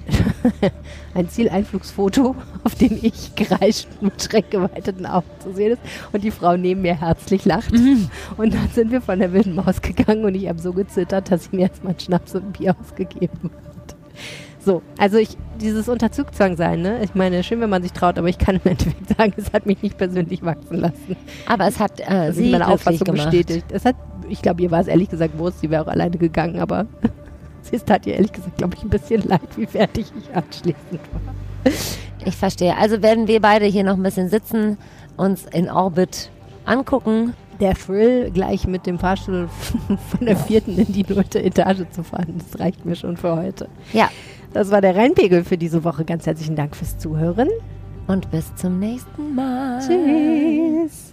ein Zieleinflugsfoto, auf dem ich kreischend mit schreckgeweiteten Augen zu sehen ist und die Frau neben mir herzlich lacht. Und dann sind wir von der wilden Maus gegangen und ich habe so gezittert, dass sie mir erstmal einen Schnaps und ein Bier ausgegeben hat. So, also ich, dieses Unterzugzwang sein, ne? Ich meine, schön, wenn man sich traut, aber ich kann im Endeffekt sagen, es hat mich nicht persönlich wachsen lassen. Aber es hat äh, Das sie meine Auffassung gemacht. bestätigt. Es hat, ich glaube, ihr war es ehrlich gesagt Wurst, sie wäre auch alleine gegangen, aber es tat ihr ehrlich gesagt, glaube ich, ein bisschen leid, wie fertig ich anschließend war. Ich verstehe. Also werden wir beide hier noch ein bisschen sitzen, uns in Orbit angucken. Der Thrill, gleich mit dem Fahrstuhl von der vierten in die nullte Etage zu fahren, das reicht mir schon für heute. Ja. Das war der Rheinpegel für diese Woche. Ganz herzlichen Dank fürs Zuhören. Und bis zum nächsten Mal. Tschüss.